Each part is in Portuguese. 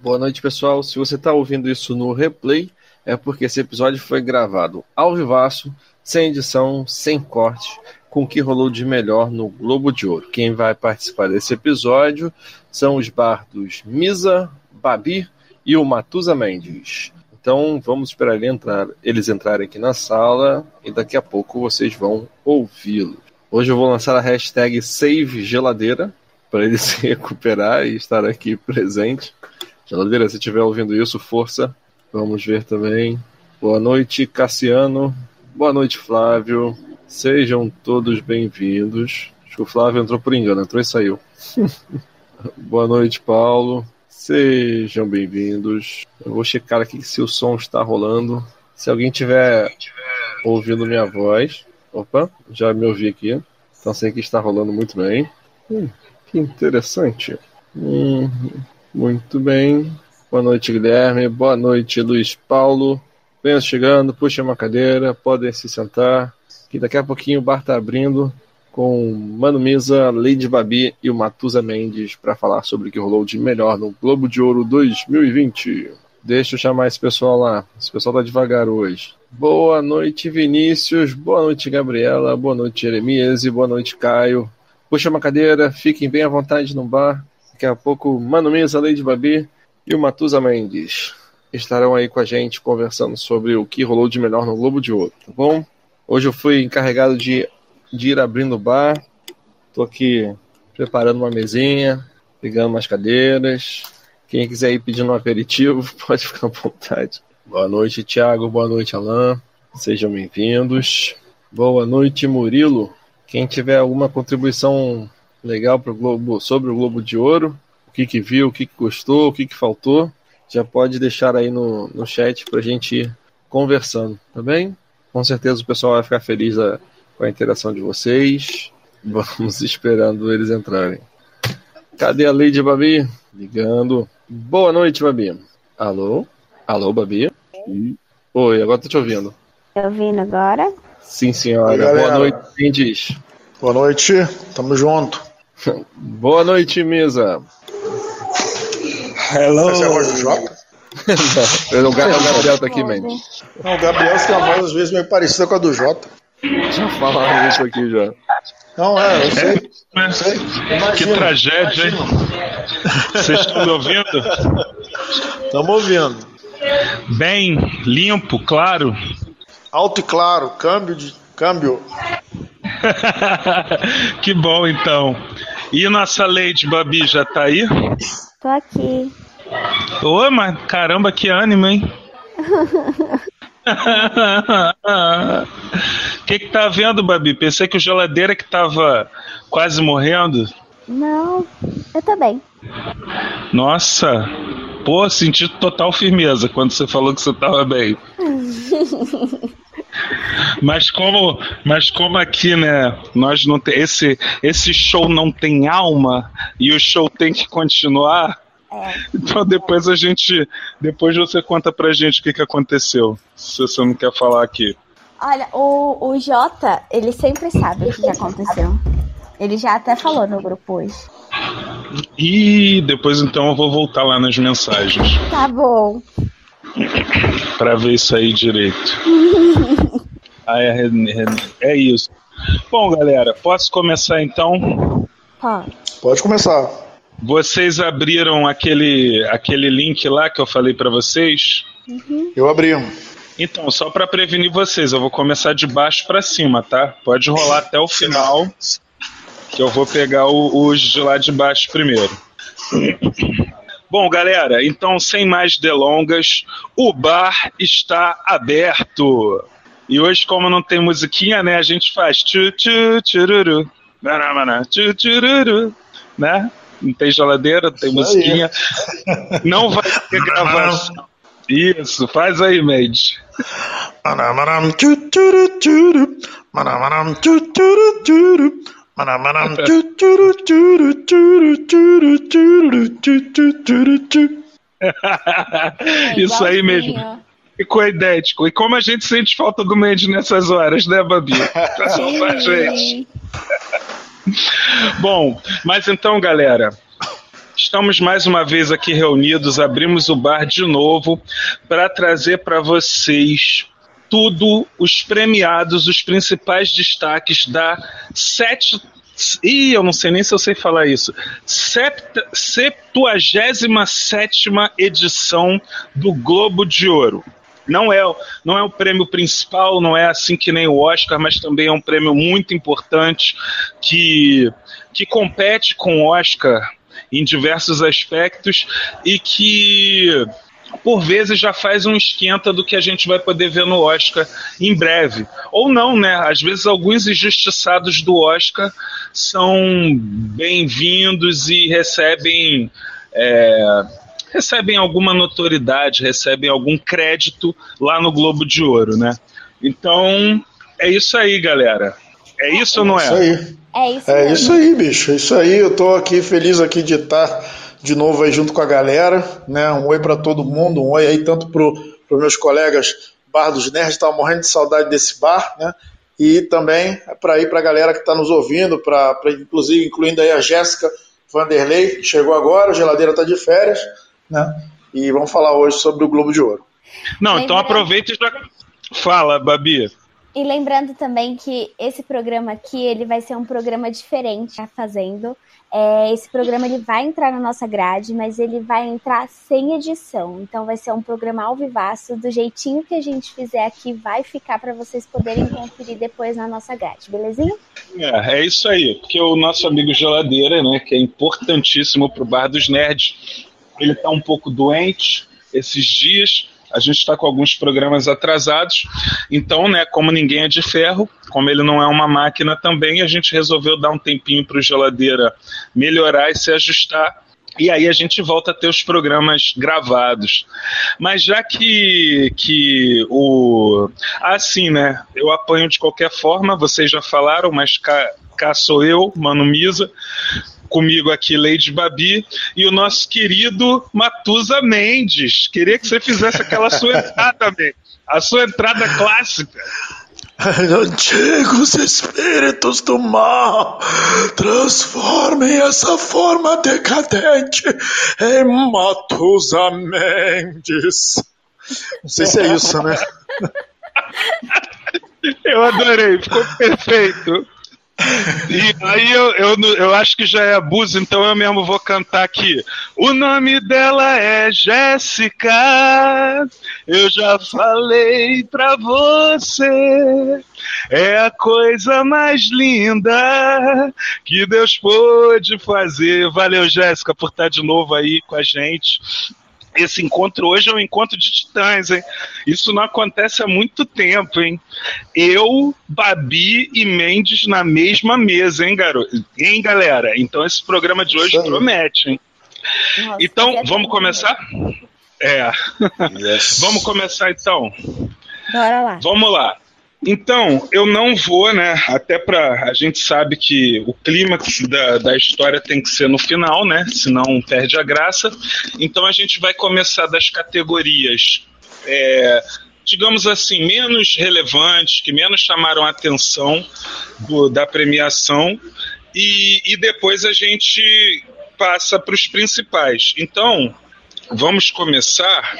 Boa noite, pessoal. Se você está ouvindo isso no replay, é porque esse episódio foi gravado ao vivaço, sem edição, sem corte, com o que rolou de melhor no Globo de Ouro. Quem vai participar desse episódio são os bardos Misa, Babi e o Matusa Mendes. Então vamos esperar ele entrar, eles entrarem aqui na sala e daqui a pouco vocês vão ouvi-los. Hoje eu vou lançar a hashtag Save Geladeira para ele se recuperar e estar aqui presente. Geladeira, se estiver ouvindo isso, força. Vamos ver também. Boa noite, Cassiano. Boa noite, Flávio. Sejam todos bem-vindos. Acho que o Flávio entrou por engano, entrou e saiu. Boa noite, Paulo. Sejam bem-vindos. Eu vou checar aqui se o som está rolando. Se alguém tiver ouvindo minha voz. Opa, já me ouvi aqui. Então sei que está rolando muito bem. Hum, que interessante. Hum, muito bem. Boa noite, Guilherme. Boa noite, Luiz Paulo. Venham chegando, puxem uma cadeira, podem se sentar. Que daqui a pouquinho o bar está abrindo com Mano Misa, Lady Babi e o Matusa Mendes para falar sobre o que rolou de melhor no Globo de Ouro 2020. Deixa eu chamar esse pessoal lá. Esse pessoal tá devagar hoje. Boa noite, Vinícius. Boa noite, Gabriela. Boa noite, Jeremias. E boa noite, Caio. Puxa uma cadeira, fiquem bem à vontade no bar. Daqui a pouco, Mano Misa, Lady Babi e o Matusa Mendes estarão aí com a gente conversando sobre o que rolou de melhor no Globo de Ouro, tá bom? Hoje eu fui encarregado de de ir abrindo o bar. Estou aqui preparando uma mesinha, pegando umas cadeiras. Quem quiser ir pedindo um aperitivo, pode ficar à vontade. Boa noite, Thiago. Boa noite, Alain. Sejam bem-vindos. Boa noite, Murilo. Quem tiver alguma contribuição legal pro Globo, sobre o Globo de Ouro, o que, que viu, o que, que gostou, o que, que faltou, já pode deixar aí no, no chat para a gente ir conversando, tá bem? Com certeza o pessoal vai ficar feliz a, com a interação de vocês. Vamos esperando eles entrarem. Cadê a Lady Babi? Ligando. Boa noite, Babi. Alô? Alô, Babi? Oi, agora tô te ouvindo. Tá ouvindo agora? Sim, senhora. Oi, Boa noite, quem diz? Boa noite, tamo junto. Boa noite, Misa. Hello. Essa é a voz do Jota? Não, o Gabriel tá aqui, Mendes. Não, o Gabriel tem uma voz às vezes meio parecida com a do Jota. Já falaram isso aqui já. Não, é, eu sei. Eu sei. Que Imagina, tragédia, hein? Vocês estão me ouvindo? Estamos ouvindo. Bem, limpo, claro. Alto e claro, câmbio de. câmbio. que bom, então. E nossa Lady Babi já tá aí? Tô aqui. Ô, mas caramba, que ânimo, hein? O que que tá vendo, Babi? Pensei que o geladeira que tava quase morrendo. Não, eu tô bem. Nossa, pô, senti total firmeza quando você falou que você tava bem. Mas como, mas como aqui, né, nós não tem esse esse show não tem alma e o show tem que continuar. Então depois a gente, depois você conta pra gente o que que aconteceu. Se você não quer falar aqui. Olha, o, o Jota, ele sempre sabe o que já aconteceu. Ele já até falou no grupo hoje. E depois então eu vou voltar lá nas mensagens Tá bom. Pra ver isso aí direito. Ah, é, é, é isso. Bom, galera, posso começar então? Pode. Pode começar. Vocês abriram aquele, aquele link lá que eu falei pra vocês? Eu abri. Então, só pra prevenir vocês, eu vou começar de baixo pra cima, tá? Pode rolar até o final, que eu vou pegar o- os de lá de baixo primeiro. Bom, galera, então sem mais delongas, o bar está aberto. E hoje, como não tem musiquinha, né, a gente faz tchu tchu tchururu, maramana, tchu tchururu, né? Não tem geladeira, não tem Isso aí. musiquinha. Não vai ter gravação. Isso, faz aí, Made. Manamaram, tchu, tchuru, tchuru. Manamaram, tchu, tchuru, tchuru. Manamaram, tchu, tchuru, tchuru, tchuru, tchuru, tchuru, tchu, tchu, tchuru, tchu. Isso aí mesmo. Ficou idêntico. E como a gente sente falta do Mendes nessas horas, né, Babi? Pra salvar a gente. Bom, mas então, galera, Estamos mais uma vez aqui reunidos, abrimos o bar de novo para trazer para vocês tudo os premiados, os principais destaques da sete. Ih, eu não sei nem se eu sei falar isso. Septa, 77 edição do Globo de Ouro. Não é, não é o prêmio principal, não é assim que nem o Oscar, mas também é um prêmio muito importante que, que compete com o Oscar em diversos aspectos e que por vezes já faz um esquenta do que a gente vai poder ver no Oscar em breve. Ou não, né? Às vezes alguns injustiçados do Oscar são bem-vindos e recebem. É, recebem alguma notoriedade, recebem algum crédito lá no Globo de Ouro, né? Então, é isso aí, galera. É isso ou não é? Isso aí. É isso É mesmo. isso aí, bicho. É isso aí. Eu tô aqui feliz aqui de estar de novo aí junto com a galera, né? Um oi para todo mundo, um oi aí tanto pro, pro meus colegas Bar dos Nerds, tava morrendo de saudade desse bar, né? E também para ir para a galera que está nos ouvindo, para inclusive incluindo aí a Jéssica Vanderlei, que chegou agora, a geladeira tá de férias, né? E vamos falar hoje sobre o Globo de Ouro. Não, então Lembrando- aproveita e já. Fala, Babi. E lembrando também que esse programa aqui, ele vai ser um programa diferente, tá fazendo. É, esse programa ele vai entrar na nossa grade, mas ele vai entrar sem edição. Então vai ser um programa ao vivaço, do jeitinho que a gente fizer aqui, vai ficar para vocês poderem conferir depois na nossa grade, belezinha? É, é isso aí, porque o nosso amigo Geladeira, né, que é importantíssimo pro Bar dos Nerds, ele tá um pouco doente esses dias. A gente está com alguns programas atrasados, então, né, como ninguém é de ferro, como ele não é uma máquina também, a gente resolveu dar um tempinho para o Geladeira melhorar e se ajustar. E aí a gente volta a ter os programas gravados. Mas já que, que o. Assim, né? Eu apanho de qualquer forma, vocês já falaram, mas cá, cá sou eu, Mano Misa. Comigo aqui, Lady Babi, e o nosso querido Matusa Mendes. Queria que você fizesse aquela sua entrada, Mendes. A sua entrada clássica. Antigos espíritos do mal, transformem essa forma decadente em Matusa Mendes. Não sei se é isso, né? Eu adorei, ficou perfeito. E aí eu, eu, eu acho que já é abuso, então eu mesmo vou cantar aqui. O nome dela é Jéssica. Eu já falei pra você. É a coisa mais linda que Deus pôde fazer. Valeu, Jéssica, por estar de novo aí com a gente. Esse encontro hoje é um encontro de titãs, hein? Isso não acontece há muito tempo, hein? Eu, Babi e Mendes na mesma mesa, hein, garoto? Hein, galera? Então esse programa de hoje promete, hein? Nossa, Então, vamos começar? É. Vamos começar então. Bora lá. Vamos lá. Então, eu não vou, né? Até pra. A gente sabe que o clímax da, da história tem que ser no final, né? Senão perde a graça. Então a gente vai começar das categorias. é, digamos assim, menos relevantes, que menos chamaram a atenção do- da premiação, e, e depois a gente passa para os principais. Então, vamos começar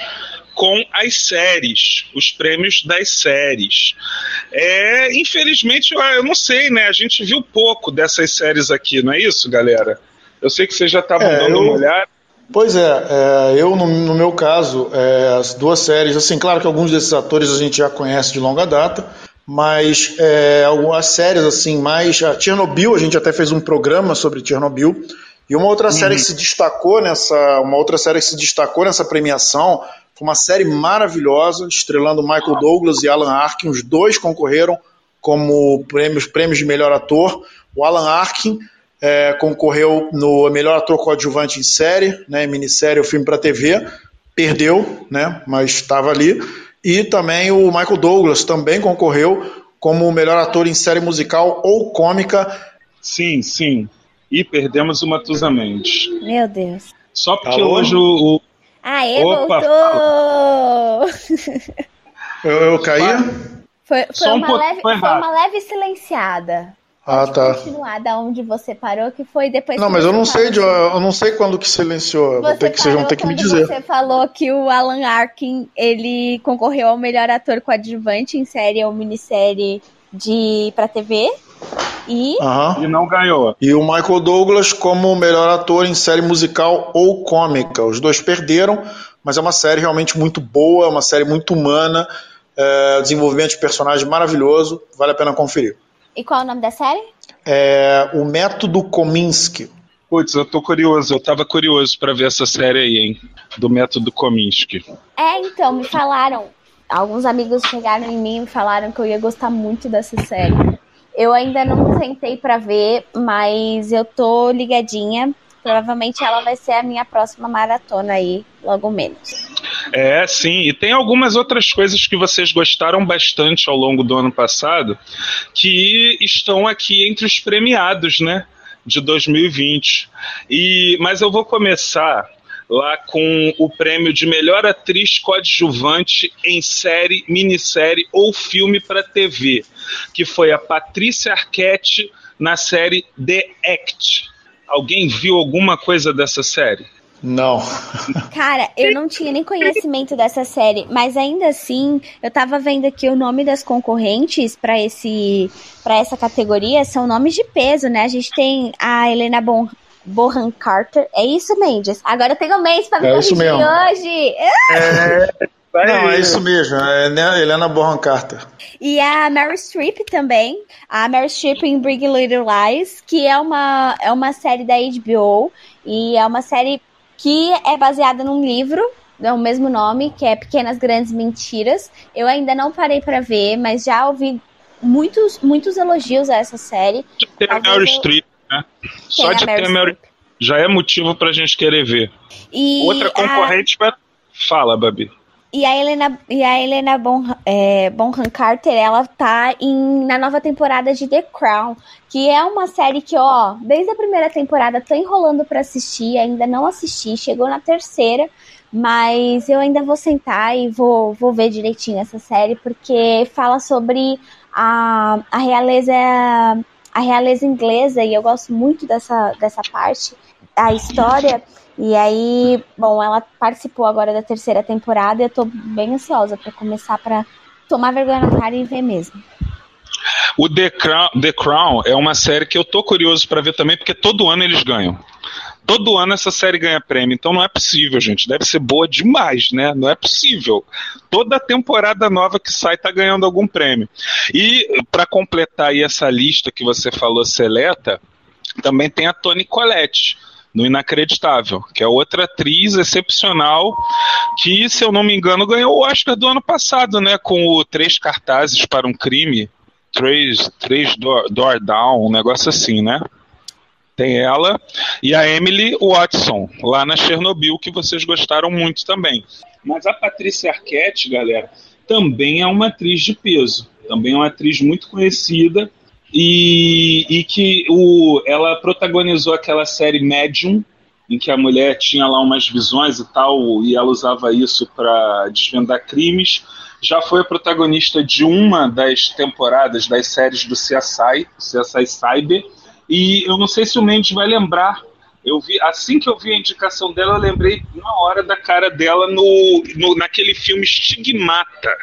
com as séries, os prêmios das séries. É, infelizmente, eu, não sei, né? A gente viu pouco dessas séries aqui, não é isso, galera? Eu sei que vocês já estavam É, dando eu- uma olhada. Pois é, é, eu no, no meu caso, é, as duas séries, assim, claro que alguns desses atores a gente já conhece de longa data, mas é, algumas séries assim mais, a Chernobyl, a gente até fez um programa sobre Chernobyl, e uma outra série que se destacou nessa, uma outra série que se destacou nessa premiação, foi uma série maravilhosa, estrelando Michael Douglas e Alan Arkin, os dois concorreram como prêmios, prêmios de melhor ator. O Alan Arkin é, concorreu no melhor ator coadjuvante em série, né, em minissérie ou filme para TV, perdeu, né, mas estava ali. E também o Michael Douglas também concorreu como o melhor ator em série musical ou cômica. Sim, sim. E perdemos o Matusa Mendes. Meu Deus. Só porque Alô? hoje o- Aê, Opa, voltou! Eu, eu caí? Foi, foi um uma pouco leve, foi uma leve silenciada. Ah, Pode tá. continuar da onde você parou, que foi depois. Não, mas eu não sei, de, eu não sei quando que silenciou. Você ter que, vocês vão ter que me dizer. Você falou que o Alan Arkin ele concorreu ao melhor ator coadjuvante em série ou minissérie de para TV. E Aham. E não ganhou. E o Michael Douglas como melhor ator em série musical ou cômica. Os dois perderam, mas é uma série realmente muito boa, é uma série muito humana, é, desenvolvimento de personagem maravilhoso, vale a pena conferir. e qual é o nome da série? É, o Método Kominsky. Putz, eu tô curioso. Eu tava curioso pra ver essa série aí, hein? Do método Kominsky. É, então, me falaram. Alguns amigos chegaram em mim e me falaram que eu ia gostar muito dessa série. Eu ainda não sentei pra ver, mas eu tô ligadinha. Provavelmente ela vai ser a minha próxima maratona aí, logo menos. É, sim. E tem algumas outras coisas que vocês gostaram bastante ao longo do ano passado que estão aqui entre os premiados, né? De 2020. E, mas eu vou começar lá com o prêmio de melhor atriz coadjuvante em série, minissérie ou filme para TV, que foi a Patrícia Arquette na série The Act. Alguém viu alguma coisa dessa série? Não. Cara, eu não tinha nem conhecimento dessa série, mas ainda assim, eu tava vendo aqui o nome das concorrentes pra esse para essa categoria são nomes de peso, né? A gente tem a Helena Bon Bohan Carter. É isso, Mendes? Agora eu tenho um mês pra me É corrigir mesmo. Hoje. Não, é isso mesmo. É né, Helena Bonham Carter. E a Mary Streep também. A Mary Streep em Big Little Lies, que é uma, é uma série da HBO. E é uma série que é baseada num livro, é o mesmo nome, que é Pequenas Grandes Mentiras. Eu ainda não parei pra ver, mas já ouvi muitos, muitos elogios a essa série. Tem a Talvez Meryl eu- Streep, né? Só Tem a de Meryl ter a Meryl Streep. já é motivo pra gente querer ver. E Outra a- concorrente vai. Fala, Babi. E a Helena, e a Helena Bonham, é, Bonham Carter, ela tá em, na nova temporada de The Crown, que é uma série que, ó, desde a primeira temporada tô enrolando pra assistir, ainda não assisti, chegou na terceira, mas eu ainda vou sentar e vou, vou ver direitinho essa série, porque fala sobre a, a realeza a realeza inglesa, e eu gosto muito dessa, dessa parte, a história. E aí, bom, ela participou agora da terceira temporada e eu tô bem ansiosa pra começar pra tomar vergonha na cara e ver mesmo. O The Crown, The Crown é uma série que eu tô curioso pra ver também, porque todo ano eles ganham. Todo ano essa série ganha prêmio, então não é possível, gente. Deve ser boa demais, né? Não é possível. Toda temporada nova que sai tá ganhando algum prêmio. E pra completar aí essa lista que você falou seleta, também tem a Toni Collette no Inacreditável, que é outra atriz excepcional que, se eu não me engano, ganhou o Oscar do ano passado, né? Com o Três Cartazes para um Crime, Três, três door, door Down, um negócio assim, né? Tem ela e a Emily Watson, lá na Chernobyl, que vocês gostaram muito também. Mas a Patrícia Arquette, galera, também é uma atriz de peso. Também é uma atriz muito conhecida e, e que o, ela protagonizou aquela série Medium, em que a mulher tinha lá umas visões e tal, e ela usava isso para desvendar crimes. Já foi a protagonista de uma das temporadas das séries do CSI, CSI Cyber, e eu não sei se o Mendes vai lembrar. Eu vi, assim que eu vi a indicação dela, eu lembrei na hora da cara dela no, no naquele filme Stigmata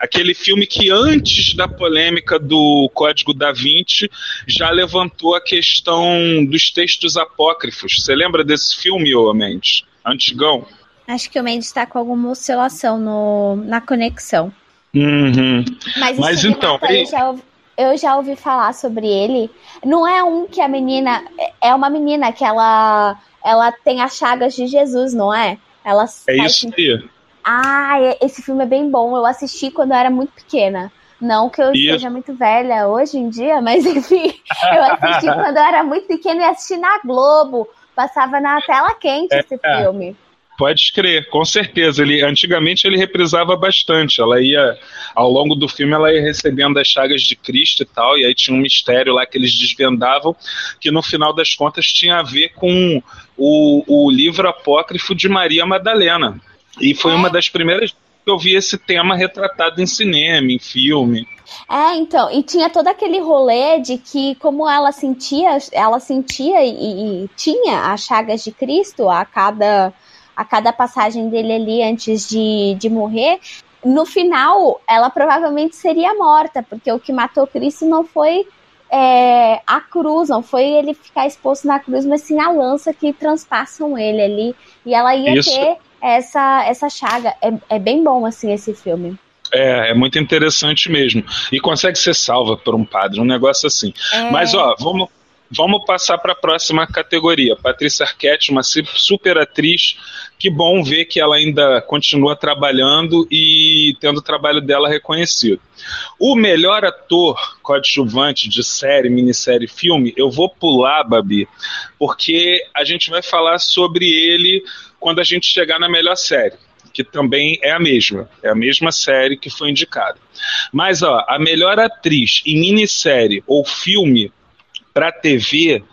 aquele filme que antes da polêmica do Código da Vinci já levantou a questão dos textos apócrifos. Você lembra desse filme, ô Mendes? Antigão? Acho que o Mendes tá com alguma oscilação no, na conexão. Uhum. Mas, Mas então, eu, já ouvi, eu já ouvi falar sobre ele. Não é um que a menina. É uma menina que ela, ela tem as chagas de Jesus, não é? Ela É isso aí. Ah, é- esse filme é bem bom. Eu assisti quando eu era muito pequena. Não que eu Isso. seja muito velha hoje em dia, mas enfim, eu assisti quando eu era muito pequena e assisti na Globo. Passava na tela quente esse É. filme. Pode crer, com certeza. Ele, antigamente ele reprisava bastante. Ela ia, ao longo do filme, ela ia recebendo as chagas de Cristo e tal, e aí tinha um mistério lá que eles desvendavam, que no final das contas tinha a ver com o, o livro apócrifo de Maria Madalena. E foi É? uma das primeiras que que eu vi esse tema retratado em cinema, em filme. É, então, e tinha todo aquele rolê de que como ela sentia, ela sentia e, e tinha as chagas de Cristo a cada a cada passagem dele ali antes de, de morrer, no final ela provavelmente seria morta, porque o que matou Cristo não foi é, a cruz, não foi ele ficar exposto na cruz, mas sim a lança que transpassam ele ali. E ela ia Isso. ter essa, essa chaga. É, é bem bom, assim, esse filme. É, é muito interessante mesmo. E consegue ser salva por um padre, um negócio assim. É... Mas, ó, vamos, vamos passar para a próxima categoria. Patrícia Arquette, uma super atriz. Que bom ver que ela ainda continua trabalhando e tendo o trabalho dela reconhecido. O melhor ator coadjuvante de série, minissérie, filme, eu vou pular, Babi, porque a gente vai falar sobre ele quando a gente chegar na melhor série que também é a mesma, é a mesma série que foi indicada. Mas ó, a melhor atriz em minissérie ou filme para TV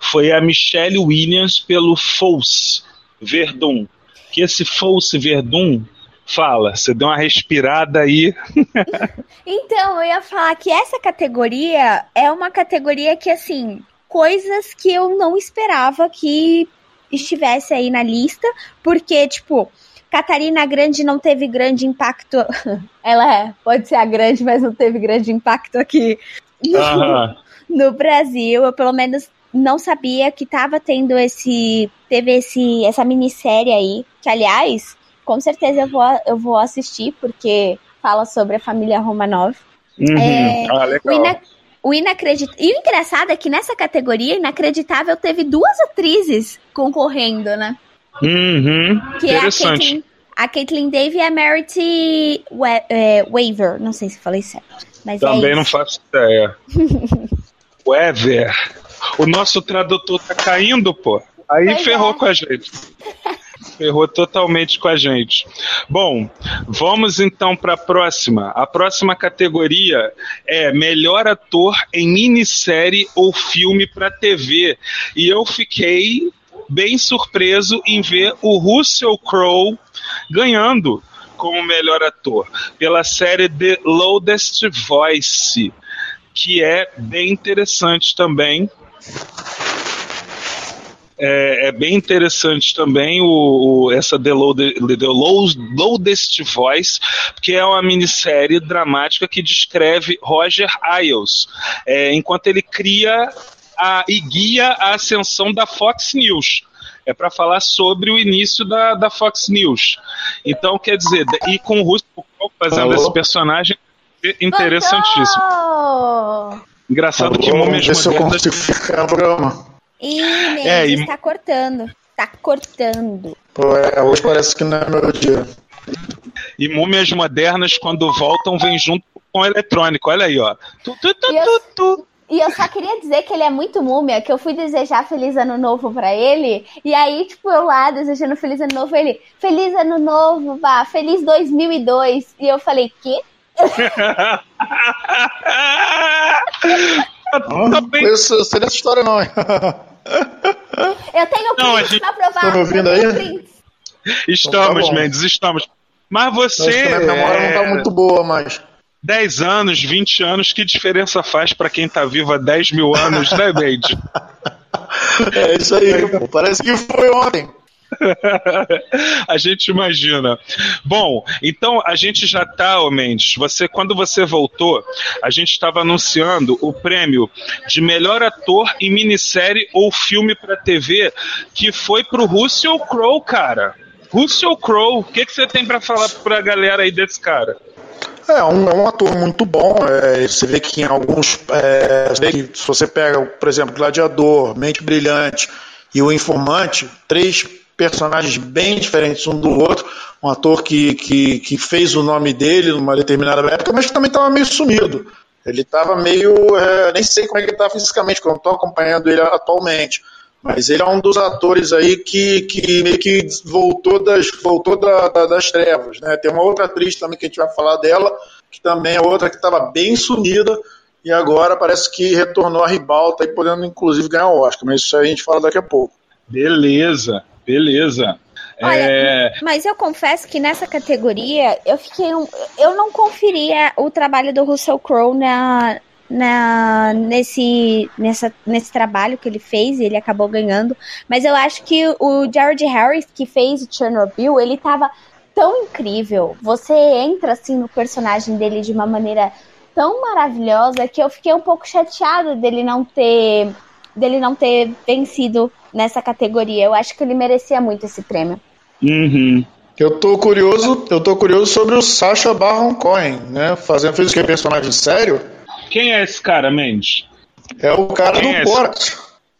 foi a Michelle Williams pelo False Verdun. Que esse False Verdun Fala, você deu uma respirada aí. então, eu ia falar que essa categoria é uma categoria que, assim, coisas que eu não esperava que estivesse aí na lista, porque, tipo, Catarina Grande não teve grande impacto. Ela é, pode ser a grande, mas não teve grande impacto aqui no, no Brasil. Eu pelo menos não sabia que tava tendo esse. Teve esse, essa minissérie aí. Que, aliás, com certeza eu vou, eu vou assistir, porque fala sobre a família Romanov. Uhum. É, ah, legal. O, ina, o inacreditável. E o engraçado é que nessa categoria, inacreditável, teve duas atrizes concorrendo, né? Uhum, que interessante. É a Caitlyn, a Davy e a Merity é, Waver. Não sei se falei certo. Mas é Também é não faço ideia. Wever. O nosso tradutor tá caindo, pô. Aí pois ferrou é. com a gente. Ferrou totalmente com a gente. Bom, vamos então para a próxima. A próxima categoria é melhor ator em minissérie ou filme para TV. E eu fiquei bem surpreso em ver o Russell Crowe ganhando como melhor ator pela série The Loudest Voice, que é bem interessante também. É, é, bem interessante também o, o essa The, Load, The Loudest Voice, que é uma minissérie dramática que descreve Roger Ailes, é, enquanto ele cria a, e guia a ascensão da Fox News. É para falar sobre o início da, da Fox News. Então, quer dizer, e com o Russell fazendo Alô? esse personagem interessantíssimo. Engraçado Alô, que Múmias Modernas... eu consigo ficar no programa. Ih, é, e... está cortando. Tá cortando. Pô, é, hoje parece que não é meu dia. E múmias modernas, quando voltam, vem junto com o eletrônico. Olha aí, ó. Tu, tu, tu, tu, tu. E eu só queria dizer que ele é muito múmia, que eu fui desejar Feliz Ano Novo pra ele, e aí, tipo, eu lá desejando Feliz Ano Novo, ele, Feliz Ano Novo, vá, Feliz 2002. E eu falei, quê? não conheço essa história, não. eu tenho não, prints gente... pra provar. Estão me ouvindo aí? Estamos, então tá Mendes, estamos. Mas você. Acho que a memória é... não tá muito boa, mas. 10 anos, 20 anos, que diferença faz para quem tá vivo há 10 mil anos, né, Bade? é isso aí, pô. Parece que foi ontem. a gente imagina. Bom, então a gente já tá, ô Mendes. Você, quando você voltou, a gente estava anunciando o prêmio de melhor ator em minissérie ou filme para TV, que foi pro Russell Crowe, cara. Russell Crowe, o que, que você tem para falar pra galera aí desse cara? É um, é um ator muito bom. É, você vê que em alguns. É, se você pega, por exemplo, Gladiador, Mente Brilhante e O Informante, três personagens bem diferentes um do outro. Um ator que, que, que fez o nome dele numa determinada época, mas que também estava meio sumido. Ele estava meio. É, nem sei como é que ele está fisicamente, porque eu não estou acompanhando ele atualmente. Mas ele é um dos atores aí que, que meio que voltou das, voltou da, da, das trevas. Né? Tem uma outra atriz também que a gente vai falar dela, que também é outra que estava bem sumida e agora parece que retornou a ribalta e podendo inclusive ganhar o Oscar. Mas isso aí a gente fala daqui a pouco. Beleza, beleza. Olha, é... mas eu confesso que nessa categoria eu fiquei um, eu não conferia o trabalho do Russell Crowe na, na nesse nessa, nesse trabalho que ele fez e ele acabou ganhando, mas eu acho que o Jared Harris que fez o Chernobyl, ele tava tão incrível. Você entra assim no personagem dele de uma maneira tão maravilhosa que eu fiquei um pouco chateada dele não ter dele não ter vencido nessa categoria. Eu acho que ele merecia muito esse prêmio. Uhum. Eu tô curioso, eu tô curioso sobre o Sacha Baron Cohen, né? Fazendo fez que personagem sério? Quem é esse cara, Mendes? É o cara Quem do é Borat.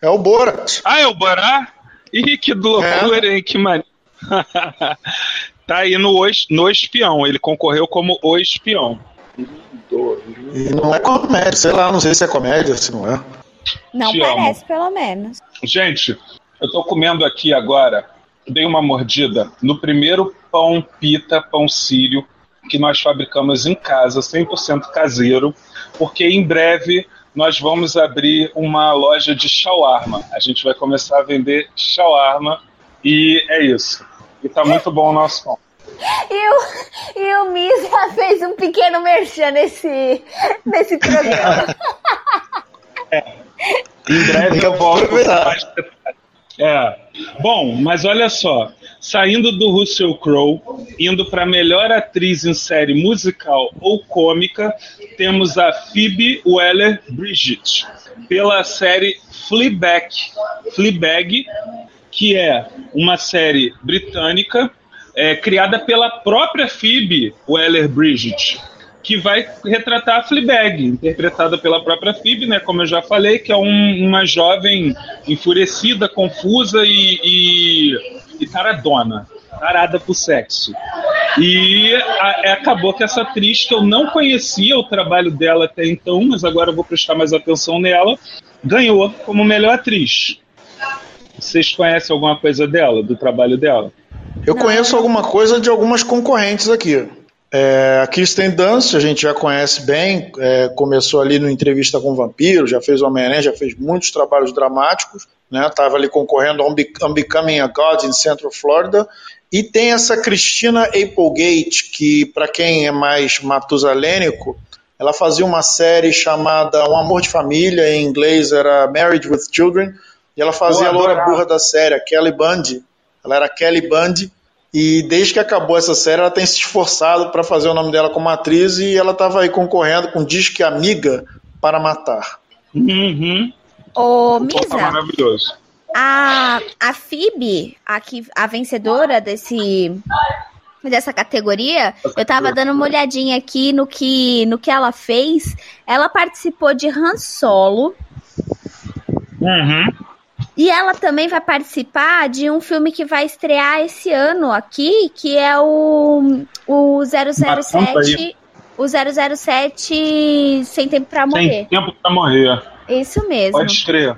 É o Borat. Ah, é o Borat? Ih, que loucura, é. hein? Que maneiro. tá aí no, no Espião. Ele concorreu como O Espião. E não é comédia, sei lá, não sei se é comédia, se não é. Não Te parece, amo. pelo menos. Gente, eu tô comendo aqui agora, dei uma mordida no primeiro pão pita, pão sírio, que nós fabricamos em casa, 100% caseiro, porque em breve nós vamos abrir uma loja de shawarma. A gente vai começar a vender shawarma e é isso. E tá muito bom o nosso pão. E o, e o Misa fez um pequeno merchan nesse, nesse programa. É. Em breve eu volto É. Bom, mas olha só. Saindo do Russell Crowe, indo para melhor atriz em série musical ou cômica, temos a Phoebe Waller-Bridget pela série Fleabag, Fleabag, que é uma série britânica é, criada pela própria Phoebe Waller-Bridget que vai retratar a Fleabag, interpretada pela própria Phoebe, né, como eu já falei, que é um, uma jovem enfurecida, confusa e, e, e taradona, tarada por sexo. E a, é, acabou que essa atriz, que eu não conhecia o trabalho dela até então, mas agora eu vou prestar mais atenção nela, ganhou como melhor atriz. Vocês conhecem alguma coisa dela, do trabalho dela? Eu conheço alguma coisa de algumas concorrentes aqui. É, a Kirsten Dunst, a gente já conhece bem, é, começou ali no Entrevista com o Vampiro, já fez Homem-Aranha, já fez muitos trabalhos dramáticos, estava né? ali concorrendo a Unbecoming a God in Central Florida, e tem essa Christina Applegate, que para quem é mais matusalênico, ela fazia uma série chamada Um Amor de Família, em inglês era Married with Children, e ela fazia Boa, a loura burra da série, a Kelly Bundy, ela era Kelly Bundy, e desde que acabou essa série, ela tem se esforçado para fazer o nome dela como atriz e ela estava aí concorrendo com Disque Amiga para Matar. Uhum. Ô, Misa. Maravilhoso. A, a Phoebe, a, a vencedora desse, dessa categoria, eu tava dando uma olhadinha aqui no que, no que ela fez. Ela participou de Han Solo. Uhum. E ela também vai participar de um filme que vai estrear esse ano aqui, que é o, o 007. O 007 Sem Tempo para Morrer. Sem Tempo para Morrer. Isso mesmo. Pode escrever.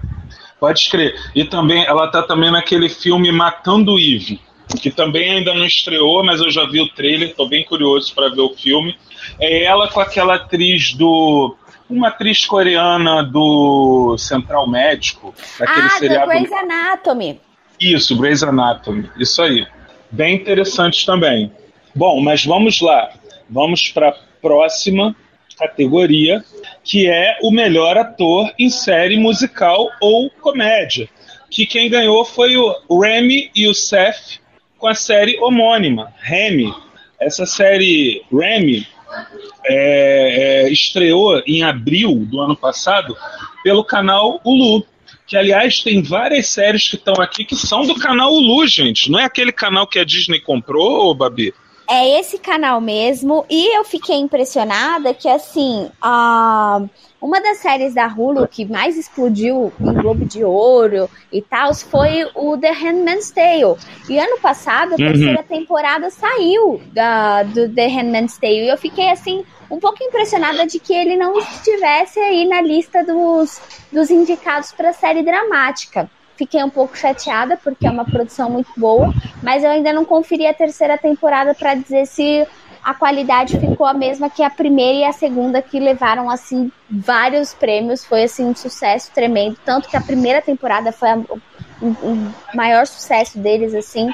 Pode escrever. E também, ela tá também naquele filme Matando Eve, que também ainda não estreou, mas eu já vi o trailer, tô bem curioso para ver o filme. É ela com aquela atriz do uma atriz coreana do Central Médico, daquele ah, seriado. Grey's Anatomy. Isso, Grey's Anatomy. Isso aí. Bem interessante também. Bom, mas vamos lá. Vamos para a próxima categoria, que é o melhor ator em série musical ou comédia. Que quem ganhou foi o Remy e o Seth com a série homônima, Remy. Essa série Remy é, é, estreou em abril do ano passado pelo canal Hulu. Que, aliás, tem várias séries que estão aqui que são do canal Hulu, gente. Não é aquele canal que a Disney comprou, Babi? É esse canal mesmo. E eu fiquei impressionada que, assim, a. Uma das séries da Hulu que mais explodiu em Globo de Ouro e tal foi o The Handmaid's Tale. E ano passado a uhum. terceira temporada saiu da, do The Handmaid's Tale. E eu fiquei assim um pouco impressionada de que ele não estivesse aí na lista dos, dos indicados para série dramática. Fiquei um pouco chateada porque é uma produção muito boa, mas eu ainda não conferi a terceira temporada para dizer se a qualidade ficou a mesma que a primeira e a segunda que levaram assim vários prêmios, foi assim um sucesso tremendo, tanto que a primeira temporada foi o, o maior sucesso deles, assim.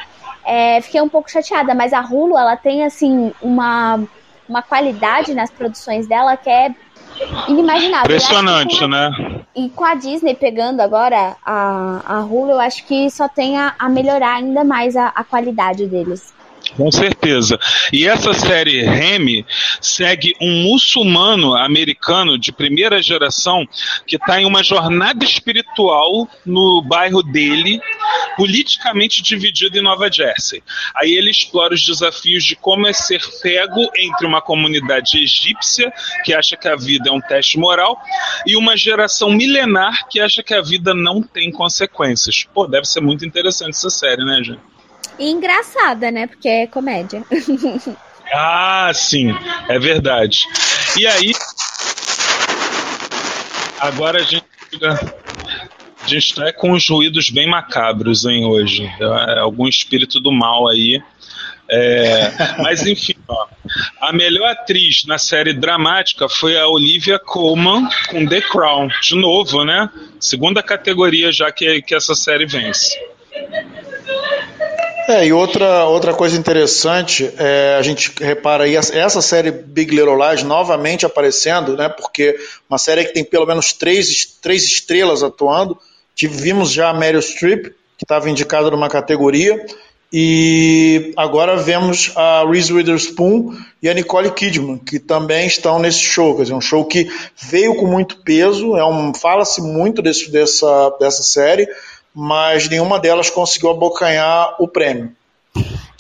É, fiquei um pouco chateada, mas a Hulu, ela tem, assim, uma, uma qualidade nas produções dela que é inimaginável. Impressionante, né? E com a Disney pegando agora a, a Hulu, eu acho que só tem a, a melhorar ainda mais a, a qualidade deles. Com certeza. E essa série Remy segue um muçulmano americano de primeira geração que está em uma jornada espiritual no bairro dele, politicamente dividido em Nova Jersey. Aí ele explora os desafios de como é ser pego entre uma comunidade egípcia, que acha que a vida é um teste moral, e uma geração milenar que acha que a vida não tem consequências. Pô, deve ser muito interessante essa série, né, gente? E engraçada, né? Porque é comédia. Ah, sim, é verdade. E aí, agora a gente a gente está com os ruídos bem macabros, hein, hoje. É algum espírito do mal aí. É, mas enfim, ó, a melhor atriz na série dramática foi a Olivia Colman com The Crown. De novo, né? Segunda categoria já que, que essa série vence. É, e outra, outra coisa interessante, é, a gente repara aí essa série Big Little Lies novamente aparecendo, né? Porque uma série que tem pelo menos três, três estrelas atuando. Vimos já a Meryl Streep, que estava indicada numa categoria, e agora vemos a Reese Witherspoon e a Nicole Kidman, que também estão nesse show. Quer dizer, um show que veio com muito peso, é um, fala-se muito desse, dessa, dessa série mas nenhuma delas conseguiu abocanhar o prêmio.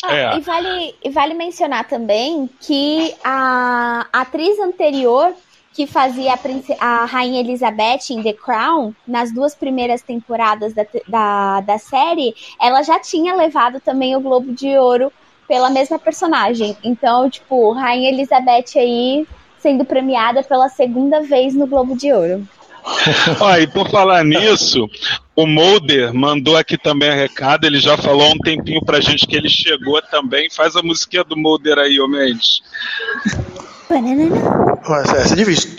Ah, é. e, vale, e vale mencionar também que a atriz anterior que fazia a, a, Rainha Elizabeth em The Crown, nas duas primeiras temporadas da, da, da série, ela já tinha levado também o Globo de Ouro pela mesma personagem. Então, tipo, Rainha Elizabeth aí sendo premiada pela segunda vez no Globo de Ouro. Ó, e por falar nisso, o Mulder mandou aqui também a recado, ele já falou há um tempinho pra gente que ele chegou também. Faz a musiquinha do Mulder aí, ô Mendes. Essa é difícil.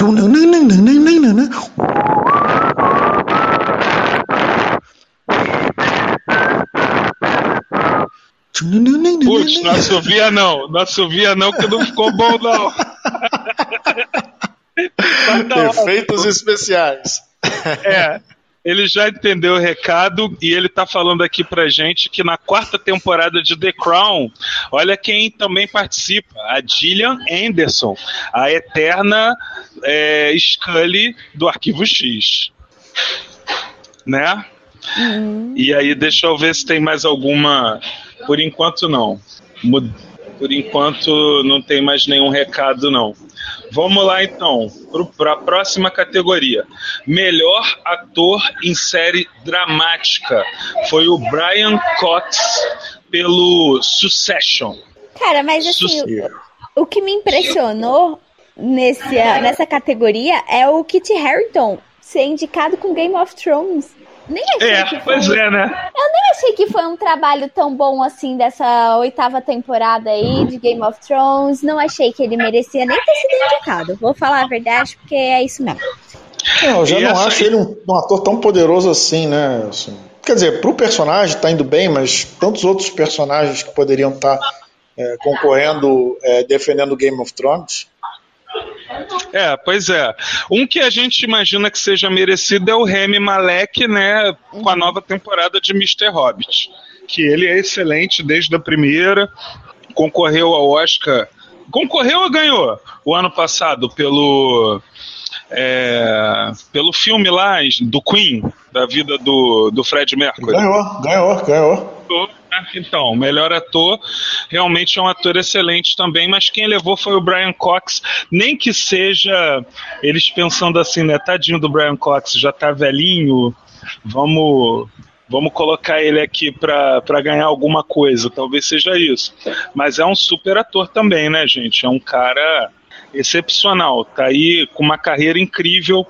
Putz, não assovia não, não assovia não que não ficou bom não. Efeitos especiais. É, ele já entendeu o recado e ele tá falando aqui pra gente que na quarta temporada de The Crown, olha quem também participa, a Gillian Anderson, a eterna é, Scully do Arquivo X. Né? Uhum. E aí, deixa eu ver se tem mais alguma. Por enquanto, não. Por enquanto, não tem mais nenhum recado, não. Vamos lá então, para a próxima categoria. Melhor ator em série dramática foi o Brian Cox pelo Succession. Cara, mas assim, o, o, que me impressionou nesse, nessa categoria é o Kit Harington ser indicado com Game of Thrones. Nem achei é, que foi. Pois é, né? Eu nem achei que foi um trabalho tão bom assim dessa oitava temporada aí de Game of Thrones. Não achei que ele merecia nem ter sido indicado. Vou falar a verdade, porque é isso mesmo. Não, eu já e não essa... acho ele um, um, ator tão poderoso assim, né? Assim, quer dizer, pro personagem tá indo bem, mas tantos outros personagens que poderiam estar tá, é, concorrendo, é, defendendo Game of Thrones. É, pois é. Um que a gente imagina que seja merecido é o Remy Malek, né, com a nova temporada de Mr. Hobbit. Que ele é excelente desde a primeira, concorreu ao Oscar. Concorreu ou ganhou o ano passado pelo é, pelo filme lá do Queen, da vida do, do Fred Mercury. Ganhou, ganhou, ganhou. Então, o melhor ator realmente é um ator excelente também, mas quem levou foi o Brian Cox, nem que seja eles pensando assim, né, tadinho do Brian Cox, já tá velhinho, vamos vamos colocar ele aqui para ganhar alguma coisa, talvez seja isso. Mas é um super ator também, né, gente? É um cara excepcional, tá aí com uma carreira incrível,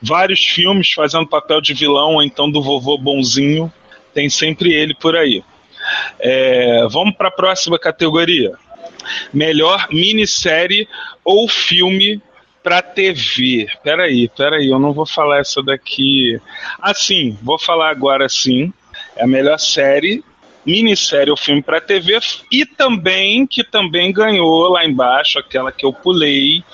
vários filmes fazendo papel de vilão, ou então do vovô bonzinho, tem sempre ele por aí. É, vamos para a próxima categoria. Melhor minissérie ou filme para TV. Peraí, peraí, eu não vou falar essa daqui. Ah, sim, vou falar agora sim. É a melhor série minissérie ou filme para TV e também que também ganhou lá embaixo aquela que eu pulei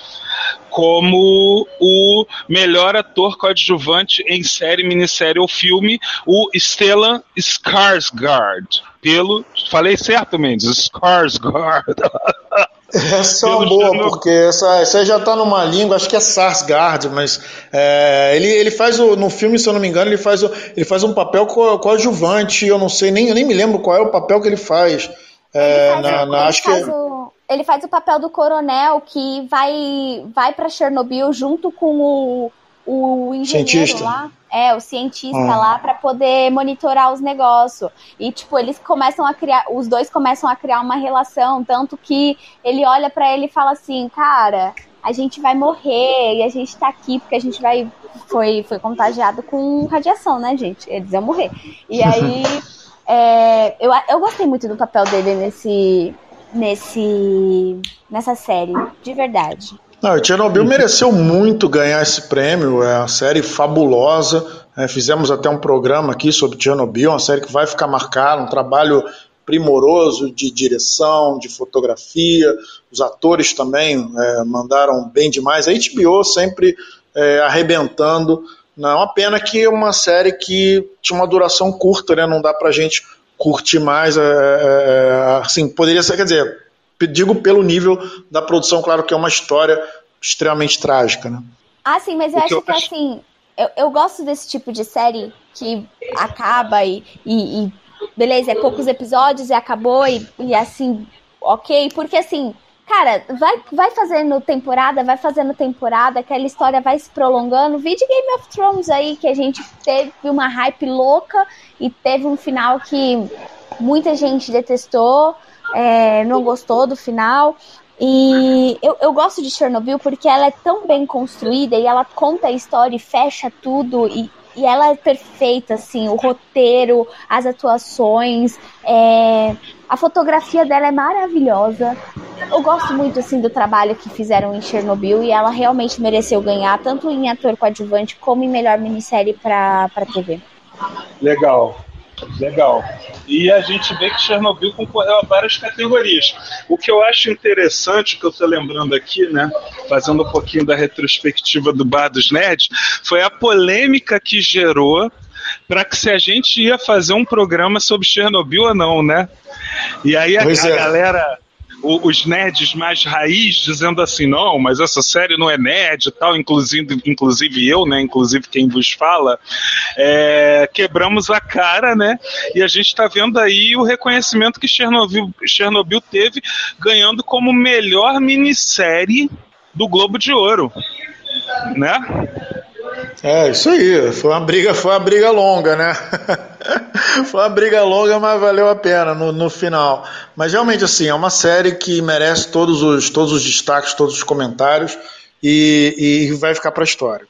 como o melhor ator coadjuvante em série, minissérie ou filme, o Stellan Skarsgård. Pelo, falei certo, Mendes? Skarsgård. Essa é uma boa, porque essa, essa já tá numa língua, acho que é Sarsgaard, mas é, ele, ele faz o, no filme, se eu não me engano, ele faz, o, ele faz um papel co, coadjuvante, eu não sei, nem, eu nem me lembro qual é o papel que ele faz. É, ele faz, na, na, acho que... o, ele faz o papel do coronel que vai, vai para Chernobyl junto com o, o engenheiro Cientista. lá. É, o cientista ah. lá para poder monitorar os negócios. E tipo, eles começam a criar, os dois começam a criar uma relação, tanto que ele olha para ele e fala assim: "Cara, a gente vai morrer e a gente tá aqui porque a gente vai foi foi contagiado com radiação, né, gente? Eles iam morrer". E aí é, eu, eu gostei muito do papel dele nesse nesse nessa série, de verdade. Não, Chernobyl mereceu muito ganhar esse prêmio, é uma série fabulosa. É, fizemos até um programa aqui sobre Chernobyl, uma série que vai ficar marcada, um trabalho primoroso de direção, de fotografia. Os atores também é, mandaram bem demais. A HBO sempre é, arrebentando. Não, é uma pena que é uma série que tinha uma duração curta, né? Não dá pra gente curtir mais. É, é, é assim, poderia ser, quer dizer, digo pelo nível da produção, claro que é uma história extremamente trágica, né? Ah, sim, mas eu acho que, assim, eu, eu gosto desse tipo de série que acaba e, e, e beleza, é poucos episódios e acabou e, e assim, ok, porque assim, cara, vai, vai fazendo temporada, vai fazendo temporada, aquela história vai se prolongando. Vi de Game of Thrones aí, que a gente teve uma hype louca e teve um final que muita gente detestou é, não gostou do final. E eu, eu gosto de Chernobyl porque ela é tão bem construída e ela conta a história e fecha tudo e, e ela é perfeita, assim, o roteiro, as atuações, é, a fotografia dela é maravilhosa. Eu gosto muito, assim, do trabalho que fizeram em Chernobyl e ela realmente mereceu ganhar, tanto em ator coadjuvante como em melhor minissérie para TV. Legal. Legal. E a gente vê que Chernobyl concorreu a várias categorias. O que eu acho interessante, que eu estou lembrando aqui, né, fazendo um pouquinho da retrospectiva do Bar dos Nerds, foi a polêmica que gerou para que se a gente ia fazer um programa sobre Chernobyl ou não, né? E aí a, a é. Galera os nerds mais raiz dizendo assim, não, mas essa série não é nerd e tal, inclusive, inclusive eu, né? Inclusive quem vos fala, é, quebramos a cara, né? E a gente está vendo aí o reconhecimento que Chernobyl, Chernobyl teve, ganhando como melhor minissérie do Globo de Ouro, né? É, isso aí. Foi uma briga, foi uma briga longa, né? foi uma briga longa, mas valeu a pena no, no final. Mas realmente, assim, é uma série que merece todos os, todos os destaques, todos os comentários e, e vai ficar para a história.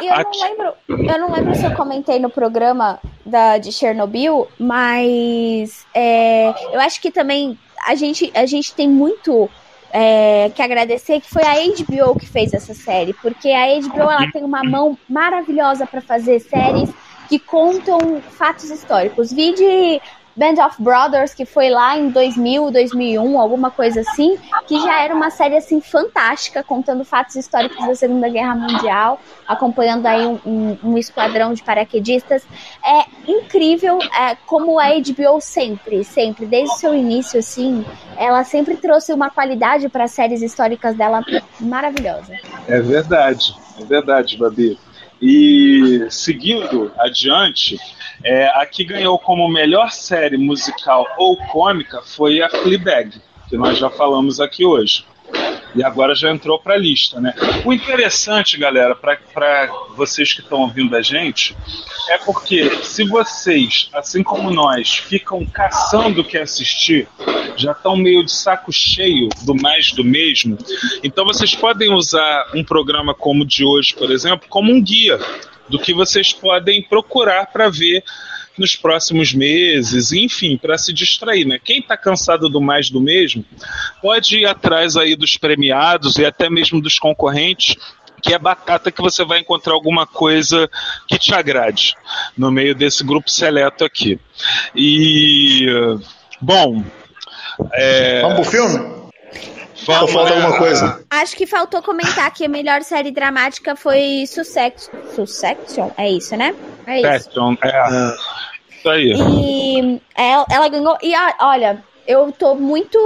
É, eu não lembro, eu não lembro se eu comentei no programa da, de Chernobyl, mas é, eu acho que também a gente, a gente tem muito é, que agradecer, que foi a HBO que fez essa série, porque a HBO ela tem uma mão maravilhosa para fazer séries que contam fatos históricos. Vide Band of Brothers, que foi lá em 2000, 2001, alguma coisa assim, que já era uma série assim fantástica, contando fatos históricos da Segunda Guerra Mundial, acompanhando aí um, um, um esquadrão de paraquedistas. É incrível é, como a HBO sempre, sempre, desde o seu início, assim, ela sempre trouxe uma qualidade para as séries históricas dela maravilhosa. É verdade, é verdade, Babi. E seguindo adiante, é, a que ganhou como melhor série musical ou cômica foi a Fleabag, que nós já falamos aqui hoje. E agora já entrou para a lista, né? O interessante, galera, para vocês que estão ouvindo a gente, é porque se vocês, assim como nós, ficam caçando o que assistir, já estão meio de saco cheio do mais do mesmo, então vocês podem usar um programa como o de hoje, por exemplo, como um guia do que vocês podem procurar para ver nos próximos meses, enfim, para se distrair, né? Quem está cansado do mais do mesmo pode ir atrás aí dos premiados e até mesmo dos concorrentes que é batata que você vai encontrar alguma coisa que te agrade no meio desse grupo seleto aqui. E bom, é... vamos pro filme. Vamos, falta alguma coisa? Acho que faltou comentar que a melhor série dramática foi Sussex... Succession. É isso, né? É isso. Succession, é. é. Aí. E ela, ela ganhou. E olha, eu tô muito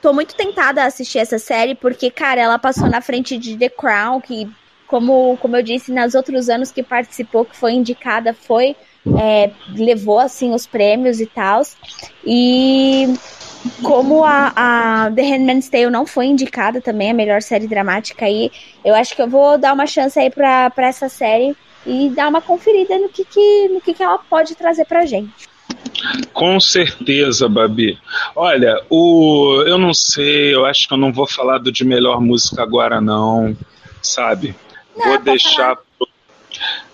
tô muito tentada a assistir essa série, porque, cara, ela passou na frente de The Crown, que, como, como eu disse, nos outros anos que participou, que foi indicada, foi. É, levou assim os prêmios e tal. E como a, a The Handmaid's Tale não foi indicada também, a melhor série dramática aí, eu acho que eu vou dar uma chance aí pra, pra essa série e dar uma conferida no que, que, no que, que ela pode trazer pra gente. Com certeza, Babi. Olha, o eu não sei, eu acho que eu não vou falar do de melhor música agora não, sabe? Não, vou deixar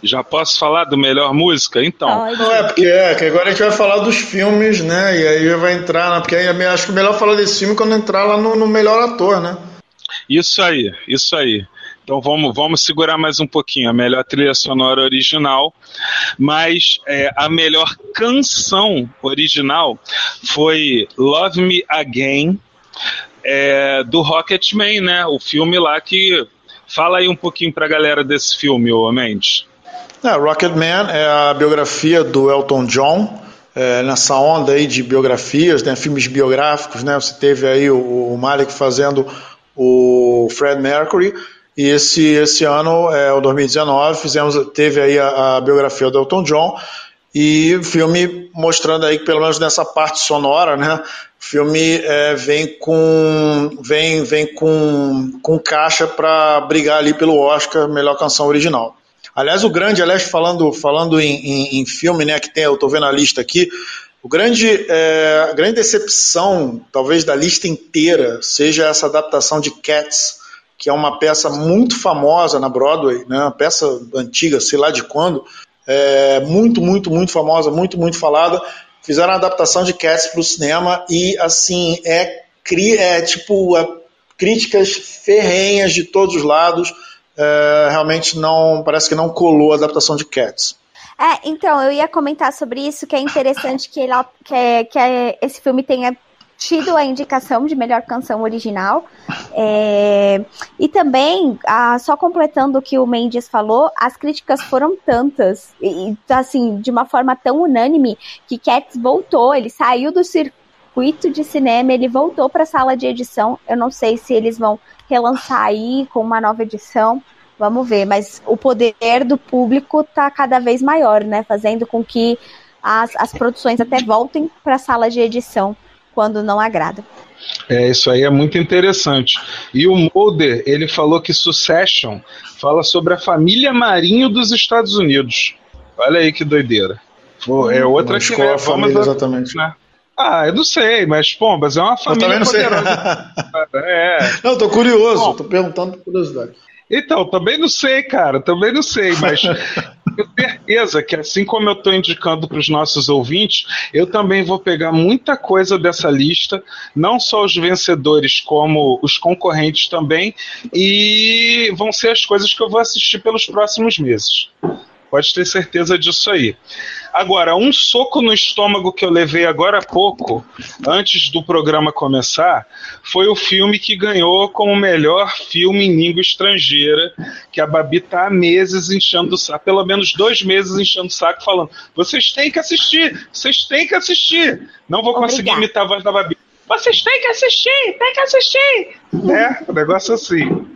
já posso falar do melhor música? Então. Não, é porque é, que agora a gente vai falar dos filmes, né? E aí vai entrar, né? porque aí acho que é melhor falar desse filme quando entrar lá no, no melhor ator, né? Isso aí, isso aí. Então vamos, vamos segurar mais um pouquinho. A melhor trilha sonora original, mas é, a melhor canção original foi Love Me Again, é, do Rocketman, né? O filme lá que. Fala aí um pouquinho pra galera desse filme, ô Mendes. É, Rocketman é a biografia do Elton John. É, nessa onda aí de biografias, né, filmes biográficos, né, você teve aí o, o Malik fazendo o Fred Mercury, e esse, esse ano, é, o 2019, fizemos, teve aí a, a biografia do Elton John e o filme mostrando aí que pelo menos nessa parte sonora, né, o filme é, vem com vem vem com, com caixa para brigar ali pelo Oscar melhor canção original. Aliás, o grande, aliás, falando falando em, em, em filme, né, que tem, eu estou vendo a lista aqui, o grande, é, a grande decepção, talvez da lista inteira, seja essa adaptação de Cats que é uma peça muito famosa na Broadway, né? uma peça antiga, sei lá de quando, é, muito, muito, muito famosa, muito, muito falada. Fizeram a adaptação de Cats para o cinema e, assim, é, é tipo é, críticas ferrenhas de todos os lados. É, realmente não, parece que não colou a adaptação de Cats. É, então, eu ia comentar sobre isso, que é interessante que, ele, que, que esse filme tenha tido a indicação de melhor canção original. É, e também, ah, só completando o que o Mendes falou, as críticas foram tantas, e assim, de uma forma tão unânime, que Cats voltou, ele saiu do circuito de cinema, ele voltou para a sala de edição. Eu não sei se eles vão relançar aí com uma nova edição. Vamos ver, mas o poder do público está cada vez maior, né? Fazendo com que as, as produções até voltem para a sala de edição quando não agrada. É, isso aí é muito interessante. E o Mulder, ele falou que Succession fala sobre a família Marinho dos Estados Unidos. Olha aí que doideira. Pô, é hum, outra mas que qual a família exatamente? Né? Ah, eu não sei, mas Pombas é uma família eu poderosa. é. Não, tô curioso, Bom, tô perguntando por curiosidade. Então, também não sei, cara, também não sei, mas tenho certeza que assim como eu estou indicando para os nossos ouvintes, eu também vou pegar muita coisa dessa lista, não só os vencedores, como os concorrentes também, e vão ser as coisas que eu vou assistir pelos próximos meses. Pode ter certeza disso aí. Agora, um soco no estômago que eu levei agora há pouco, antes do programa começar, foi o filme que ganhou como melhor filme em língua estrangeira, que a Babi tá há meses enchendo o saco, pelo menos dois meses enchendo o saco, falando: vocês têm que assistir, vocês têm que assistir. Não vou Obrigada. conseguir imitar a voz da Babi. Vocês têm que assistir, tem que assistir. É, um negócio assim.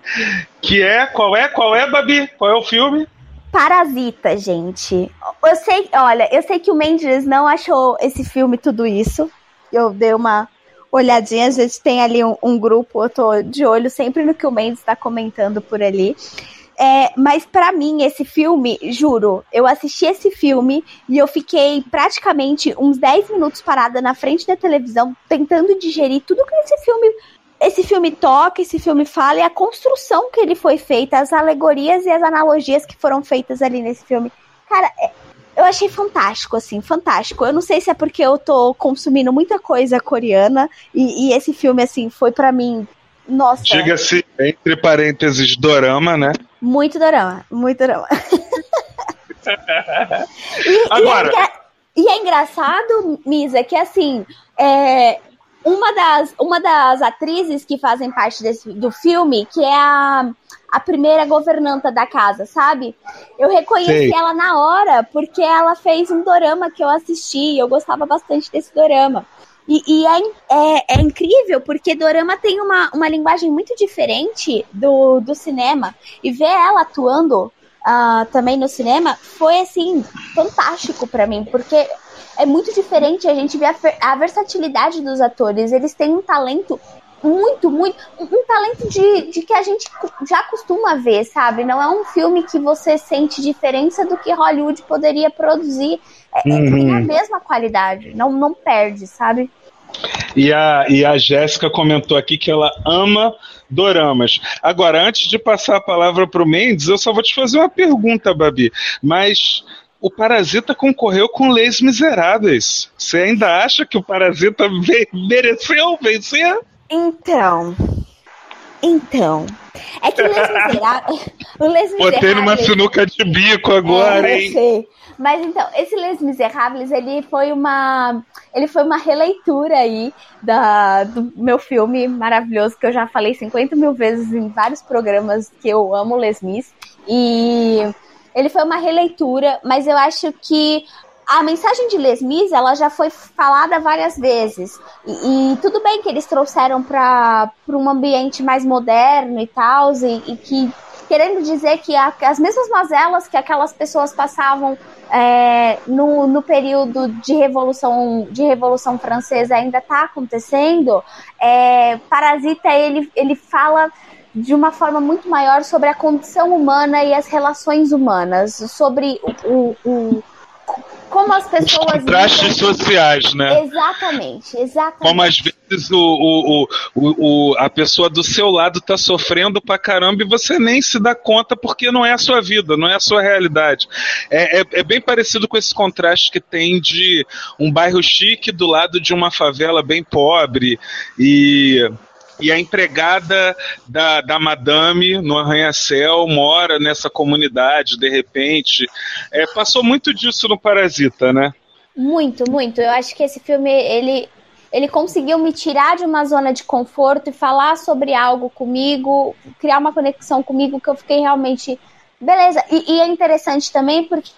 Que é, qual é, qual é, Babi? Qual é o filme? Parasita, gente. Eu sei, olha, eu sei que o Mendes não achou esse filme tudo isso. Eu dei uma olhadinha, a gente tem ali um, um grupo, eu tô de olho sempre no que o Mendes está comentando por ali. É, mas para mim, esse filme, juro, eu assisti esse filme e eu fiquei praticamente uns 10 minutos parada na frente da televisão, tentando digerir tudo que esse filme esse filme toca, esse filme fala e a construção que ele foi feita, as alegorias e as analogias que foram feitas ali nesse filme. Cara, é, eu achei fantástico, assim, fantástico. Eu não sei se é porque eu tô consumindo muita coisa coreana e, e esse filme, assim, foi para mim Nossa. Diga-se, entre parênteses, dorama, né? Muito dorama, muito dorama. e, Agora. E é, e é engraçado, Misa, que assim, é, uma, das, uma das atrizes que fazem parte desse, do filme, que é a, a primeira governanta da casa, sabe? Eu reconheci Sei. ela na hora, porque ela fez um dorama que eu assisti, e eu gostava bastante desse dorama. E, e é, é, é incrível, porque Dorama tem uma, uma linguagem muito diferente do, do cinema. E ver ela atuando ah, também no cinema foi, assim, fantástico pra mim, porque é muito diferente a gente ver a, a versatilidade dos atores. Eles têm um talento muito, muito. Um talento de, de que a gente já costuma ver, sabe? Não é um filme que você sente diferença do que Hollywood poderia produzir. É, é- tem a mesma qualidade, não, não perde, sabe? E a, e a Jéssica comentou aqui que ela ama doramas. Agora, antes de passar a palavra para o Mendes, eu só vou te fazer uma pergunta, Babi. Mas o Parasita concorreu com Leis Miseráveis. Você ainda acha que o Parasita mereceu vencer? Então. Então. É que o Les Miseráveis. O Les Botei numa Miseráveis- sinuca de bico agora, É, hein? sei. Mas então, esse Les Miserables, ele foi uma. Ele foi uma releitura aí da, do meu filme maravilhoso, que eu já falei 50 mil vezes em vários programas que eu amo Les Mis. E ele foi uma releitura, mas eu acho que a mensagem de Les Mis, ela já foi falada várias vezes. E, e tudo bem que eles trouxeram para um ambiente mais moderno e tal, e, e que querendo dizer que as mesmas mazelas que aquelas pessoas passavam é, no, no período de revolução de revolução francesa ainda está acontecendo. É, Parasita ele, ele fala de uma forma muito maior sobre a condição humana e as relações humanas, sobre o, o- o- como as Os pessoas contrastes sociais, né? Exatamente, exatamente. Como às vezes o, o, o, o- a pessoa do seu lado tá sofrendo pra caramba e você nem se dá conta porque não é a sua vida, não é a sua realidade. É, é, é bem parecido com esse contraste que tem de um bairro chique do lado de uma favela bem pobre e. E a empregada da, da madame no arranha-céu mora nessa comunidade, de repente. É, passou muito disso no Parasita, né? Muito, muito. Eu acho que esse filme, ele, ele conseguiu me tirar de uma zona de conforto e falar sobre algo comigo, criar uma conexão comigo que eu fiquei realmente. Beleza. E, e é interessante também porque,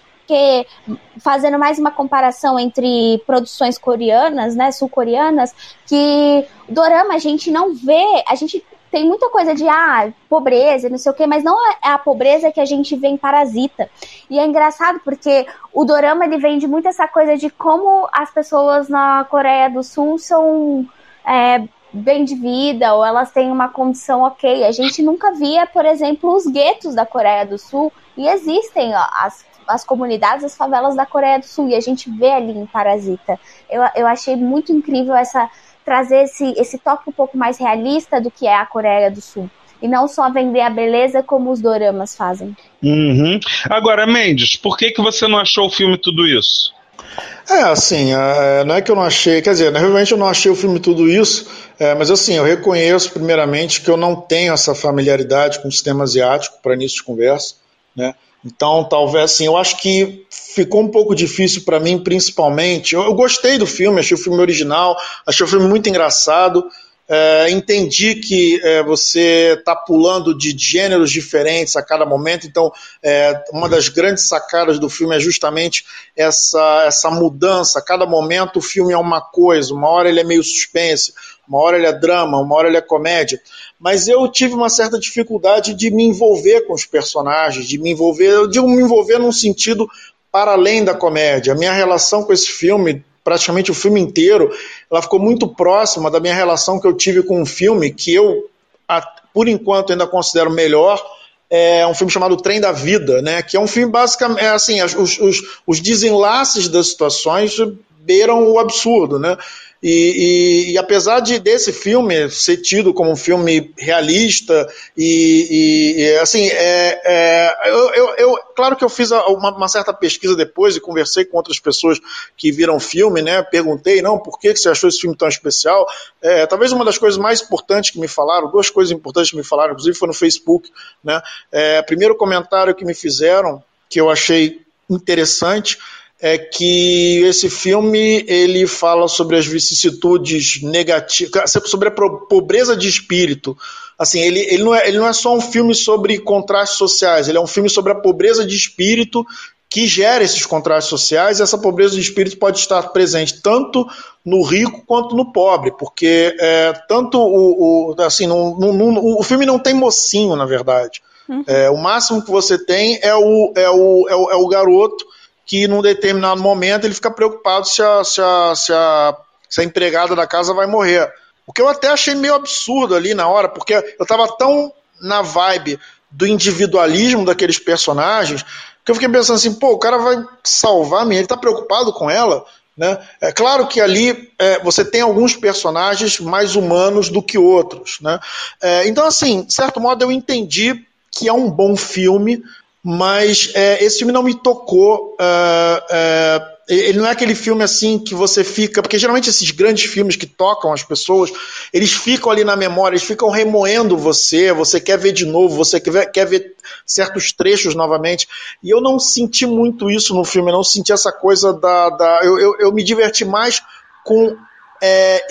fazendo mais uma comparação entre produções coreanas, né, sul-coreanas, que dorama a gente não vê, a gente tem muita coisa de ah, pobreza, não sei o quê, mas não é a pobreza que a gente vê em Parasita. E é engraçado porque o dorama ele vende muito essa coisa de como as pessoas na Coreia do Sul são é, bem de vida ou elas têm uma condição ok. A gente nunca via, por exemplo, os guetos da Coreia do Sul e existem ó, as, as comunidades, as favelas da Coreia do Sul e a gente vê ali em Parasita. Eu, eu achei muito incrível essa trazer esse, esse toque um pouco mais realista do que é a Coreia do Sul. E não só vender a beleza como os doramas fazem. Uhum. Agora, Mendes, por que, que você não achou o filme tudo isso? É, assim, é, não é que eu não achei, quer dizer, realmente eu não achei o filme tudo isso, é, mas assim, eu reconheço primeiramente que eu não tenho essa familiaridade com o sistema asiático para início de conversa, né? Então, talvez assim, eu acho que ficou um pouco difícil para mim, principalmente. Eu, eu, gostei do filme, achei o filme original, achei o filme muito engraçado. É, entendi que é, você está pulando de gêneros diferentes a cada momento, então é, uma das grandes sacadas do filme é justamente essa, essa mudança. A cada momento o filme é uma coisa, uma hora ele é meio suspense, uma hora ele é drama, uma hora ele é comédia. Mas eu tive uma certa dificuldade de me envolver com os personagens, de me envolver, eu digo me envolver num sentido para além da comédia. A minha relação com esse filme, praticamente o filme inteiro, ela ficou muito próxima da minha relação que eu tive com um filme que eu, por enquanto, ainda considero melhor. É um filme chamado Trem da Vida, né? Que é um filme basicamente é assim, os, os, os desenlaces das situações beiram o absurdo, né? E, e, e, apesar de desse filme ser tido como um filme realista e, e assim, é, é, eu, eu, eu, claro que eu fiz uma, uma, certa pesquisa depois e conversei com outras pessoas que viram o filme, né? Perguntei, não, por que você achou esse filme tão especial? É, talvez uma das coisas mais importantes que me falaram, duas coisas importantes que me falaram, inclusive foi no Facebook, né? É, primeiro comentário que me fizeram que eu achei interessante é que esse filme ele fala sobre as vicissitudes negativas, sobre a pobreza de espírito. Assim, ele, ele, não é, ele não é só um filme sobre contrastes sociais, ele é um filme sobre a pobreza de espírito que gera esses contrastes sociais. E essa pobreza de espírito pode estar presente tanto no rico quanto no pobre, porque é, tanto o, o assim, o filme não tem mocinho, na verdade. Uhum. É, o máximo que você tem é o, é o, é o, é o garoto que num determinado momento ele fica preocupado se a, se a, se a, se a empregada da casa vai morrer. O que eu até achei meio absurdo ali na hora, porque eu estava tão na vibe do individualismo daqueles personagens que eu fiquei pensando assim, pô, o cara vai salvar a minha, ele está preocupado com ela, né? É claro que ali é, você tem alguns personagens mais humanos do que outros. Né? É, então, assim, de certo modo, eu entendi que é um bom filme, mas é, esse filme não me tocou. É, é, ele não é aquele filme assim que você fica. Porque geralmente esses grandes filmes que tocam as pessoas, eles ficam ali na memória, eles ficam remoendo você, você quer ver de novo, você quer ver, quer ver certos trechos novamente. E eu não senti muito isso no filme, eu não senti essa coisa da. da eu, eu, eu me diverti mais com é,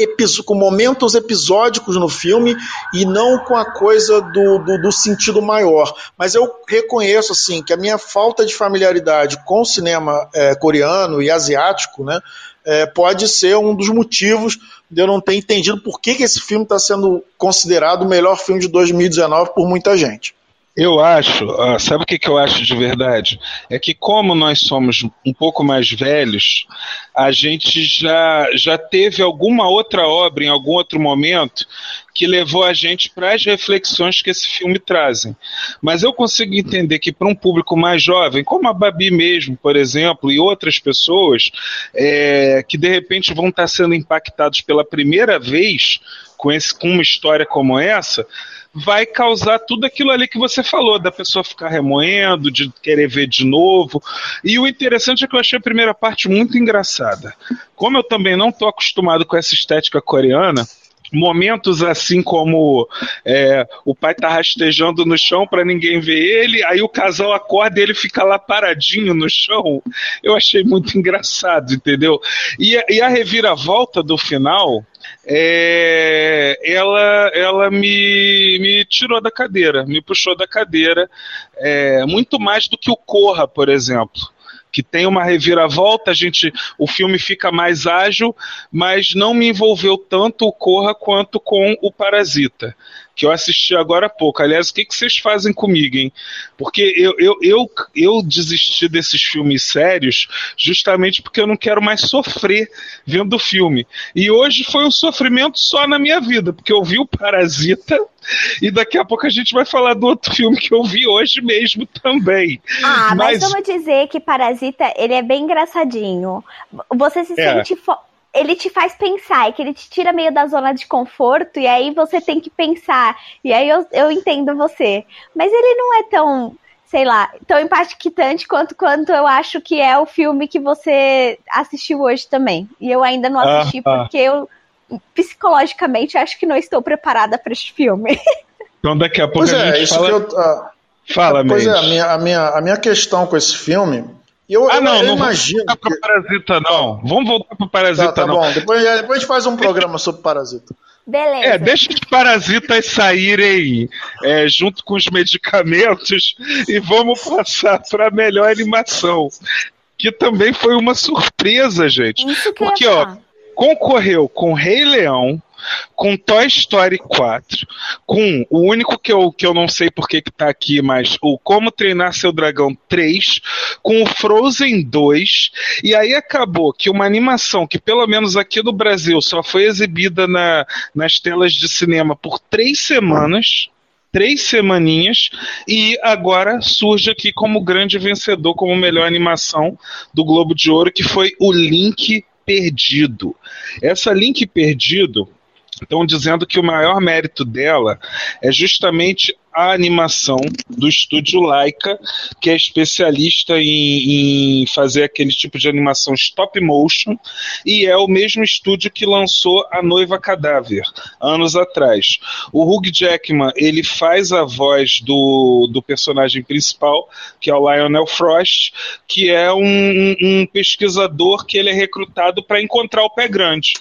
com momentos episódicos no filme e não com a coisa do, do, do, sentido maior. Mas eu reconheço assim que a minha falta de familiaridade com o cinema é, coreano e asiático, né, é, pode ser um dos motivos de eu não ter entendido por que, que esse filme está sendo considerado o melhor filme de 2019 por muita gente. Eu acho, sabe o que, que eu acho de verdade? É que como nós somos um pouco mais velhos, a gente já, já teve alguma outra obra em algum outro momento que levou a gente para as reflexões que esse filme trazem. Mas eu consigo entender que para um público mais jovem, como a Babi mesmo, por exemplo, e outras pessoas, é, que de repente vão estar sendo impactados pela primeira vez com, esse, com uma história como essa, vai causar tudo aquilo ali que você falou, da pessoa ficar remoendo, de querer ver de novo. E o interessante é que eu achei a primeira parte muito engraçada. Como eu também não estou acostumado com essa estética coreana, momentos assim como é, o pai tá rastejando no chão para ninguém ver ele, aí o casal acorda e ele fica lá paradinho no chão. Eu achei muito engraçado, entendeu? E, e a reviravolta do final, é, ela, ela me, me tirou da cadeira, me puxou da cadeira, é, muito mais do que o Corra, por exemplo que tem uma reviravolta, a gente, o filme fica mais ágil, mas não me envolveu tanto o Corra quanto com o Parasita que eu assisti agora há pouco. Aliás, o que, que vocês fazem comigo, hein? Porque eu, eu, eu, eu desisti desses filmes sérios justamente porque eu não quero mais sofrer vendo o filme. E hoje foi um sofrimento só na minha vida, porque eu vi o Parasita e daqui a pouco a gente vai falar do outro filme que eu vi hoje mesmo também. Ah, mas, mas vamos dizer que Parasita, ele é bem engraçadinho. Você se é. sente ele te faz pensar, é que ele te tira meio da zona de conforto e aí você tem que pensar. E aí eu, eu entendo você. Mas ele não é tão, sei lá, tão impactante quanto, quanto eu acho que é o filme que você assistiu hoje também. E eu ainda não assisti ah, porque eu psicologicamente acho que não estou preparada para este filme. Então daqui a pouco pois a é, gente fala... Eu, uh, fala, Pois é, a minha, a, minha, a minha questão com esse filme eu, ah, não, eu não imagino. Vamos voltar para Parasita, não. Vamos voltar para Parasita, tá, tá não. Bom. Depois, depois a gente faz um programa sobre Parasita. Beleza. É, deixa os parasitas saírem é, junto com os medicamentos e vamos passar para a melhor animação. Que também foi uma surpresa, gente. Isso que Porque, ó, concorreu com Rei Leão, com Toy Story 4, com o único que eu, que eu não sei por que tá aqui, mas o Como Treinar Seu Dragão 3, com o Frozen 2, e aí acabou que uma animação que pelo menos aqui no Brasil só foi exibida na, nas telas de cinema por três semanas, três semaninhas e agora surge aqui como grande vencedor, como melhor animação do Globo de Ouro, que foi o Link Perdido. Essa Link Perdido estão dizendo que o maior mérito dela é justamente a animação do estúdio Laika, que é especialista em, em, fazer aquele tipo de animação stop motion, e é o mesmo estúdio que lançou A Noiva Cadáver, anos atrás. O Hugh Jackman, ele faz a voz do, do personagem principal, que é o Lionel Frost, que é um, um pesquisador que ele é recrutado para encontrar o pé grande.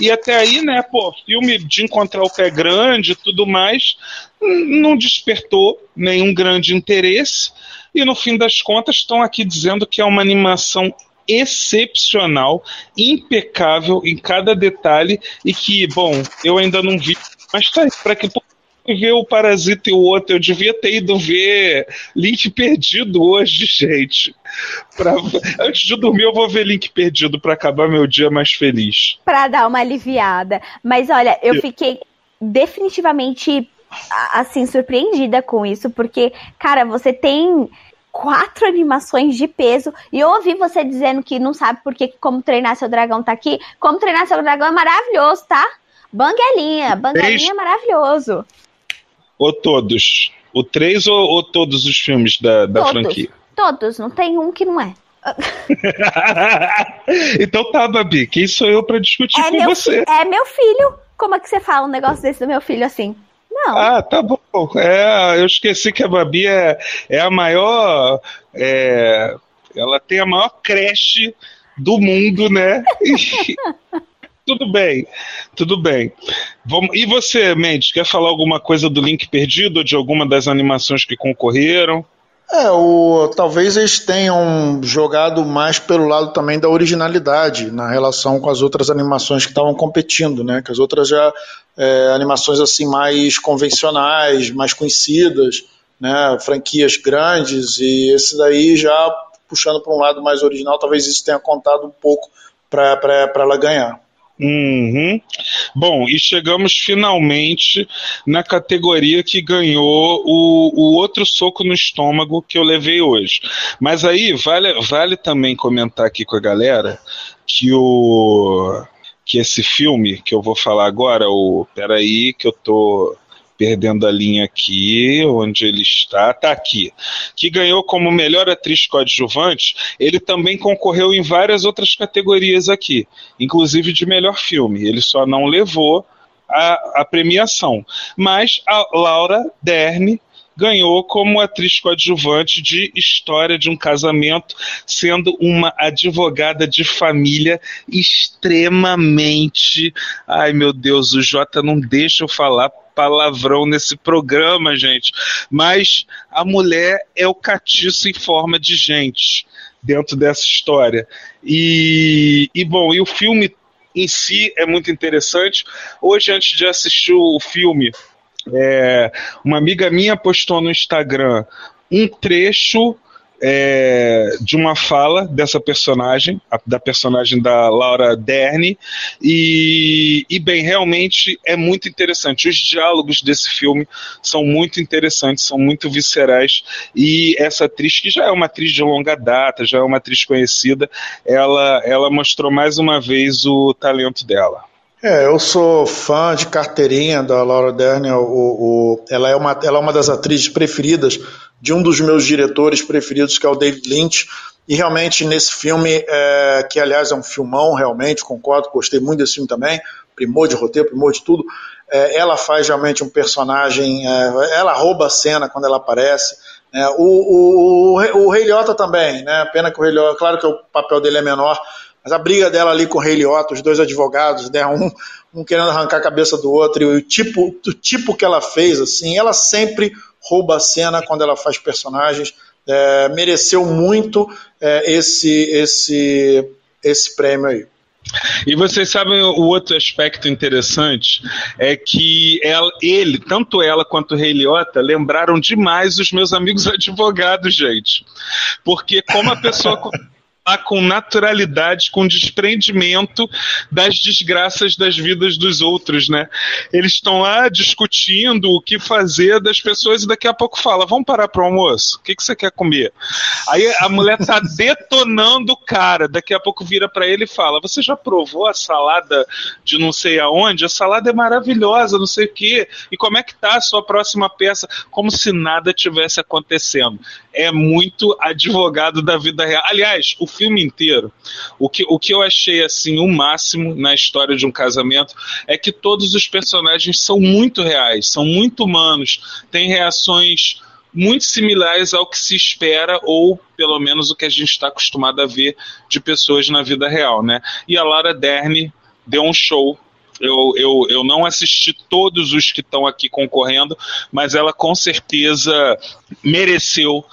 E até aí, né, pô, filme de encontrar o pé grande e tudo mais, não despertou nenhum grande interesse. E no fim das contas, estão aqui dizendo que é uma animação excepcional, impecável em cada detalhe e que, bom, eu ainda não vi, mas tá para que ver o Parasita e o outro. Eu devia ter ido ver Link Perdido hoje, gente. Pra... Antes de dormir, eu vou ver Link Perdido para acabar meu dia mais feliz. Para dar uma aliviada. Mas olha, eu fiquei definitivamente assim surpreendida com isso, porque, cara, você tem quatro animações de peso. E eu ouvi você dizendo que não sabe por que Como Treinar Seu Dragão tá aqui. Como Treinar Seu Dragão é maravilhoso, tá? Banguelinha, Banguelinha é maravilhoso. Ou todos? O três ou, ou todos os filmes da, da todos, franquia? Todos, não tem um que não é. então tá, Babi, quem sou eu para discutir é com você? É meu filho. Como é que você fala um negócio desse do meu filho assim? Não. Ah, tá bom. É, eu esqueci que a Babi é, é a maior. É, ela tem a maior creche do mundo, né? tudo bem, tudo bem. Vamos, e você, Mendes, quer falar alguma coisa do Link Perdido ou de alguma das animações que concorreram? É, o, talvez eles tenham jogado mais pelo lado também da originalidade na relação com as outras animações que estavam competindo, né? Que as outras já é, animações assim mais convencionais, mais conhecidas, né? Franquias grandes e esse daí já puxando para um lado mais original, talvez isso tenha contado um pouco para ela ganhar. Uhum. Bom, e chegamos finalmente na categoria que ganhou o, o outro soco no estômago que eu levei hoje. Mas aí vale, vale também comentar aqui com a galera que o que esse filme que eu vou falar agora, o peraí que eu tô perdendo a linha aqui, onde ele está, está aqui, que ganhou como melhor atriz coadjuvante, ele também concorreu em várias outras categorias aqui, inclusive de melhor filme. Ele só não levou a, a premiação. Mas a Laura Dern ganhou como atriz coadjuvante de História de um Casamento, sendo uma advogada de família extremamente. Ai meu Deus, o Jota não deixa eu falar palavrão nesse programa, gente. Mas a mulher é o catiço em forma de gente dentro dessa história. E, e bom, e o filme em si é muito interessante. Hoje, antes de assistir o filme, é, uma amiga minha postou no Instagram um trecho é, de uma fala dessa personagem, a, da personagem da Laura Dern, e, e, bem, realmente é muito interessante. Os diálogos desse filme são muito interessantes, são muito viscerais, e essa atriz, que já é uma atriz de longa data, já é uma atriz conhecida, ela, ela mostrou mais uma vez o talento dela. É, eu sou fã de carteirinha da Laura Dern. O, o, ela, é uma, ela é uma das atrizes preferidas de um dos meus diretores preferidos, que é o David Lynch. E realmente nesse filme, é, que aliás é um filmão, realmente, concordo, gostei muito desse filme também, primor de roteiro, primor de tudo. É, ela faz realmente um personagem, é, ela rouba a cena quando ela aparece. Né? O, o, o, o Rei Liotta também, né? Pena que o Rei Liotta, claro que o papel dele é menor, mas a briga dela ali com o Rei Liotta, os dois advogados, né? um, um querendo arrancar a cabeça do outro, e o tipo, o tipo que ela fez, assim, ela sempre rouba a cena quando ela faz personagens. É, mereceu muito é, esse, esse, esse prêmio aí. E vocês sabem o outro aspecto interessante é que ela, ele, tanto ela quanto o Rei Liotta, lembraram demais os meus amigos advogados, gente. Porque como a pessoa falar com naturalidade, com desprendimento das desgraças das vidas dos outros, né? Eles estão lá discutindo o que fazer das pessoas e daqui a pouco fala: vamos parar para o almoço? O que, que você quer comer? Aí a mulher tá detonando o cara, daqui a pouco vira para ele e fala: Você já provou a salada de não sei aonde? A salada é maravilhosa, não sei o quê. E como é que tá a sua próxima peça? Como se nada tivesse acontecendo. É muito advogado da vida real. Aliás, o filme inteiro, o que, o que eu achei assim o máximo na história de um casamento é que todos os personagens são muito reais, são muito humanos, têm reações muito similares ao que se espera, ou pelo menos o que a gente está acostumado a ver de pessoas na vida real, né? E a Lara Dern deu um show. Eu, eu, eu não assisti todos os que estão aqui concorrendo, mas ela com certeza mereceu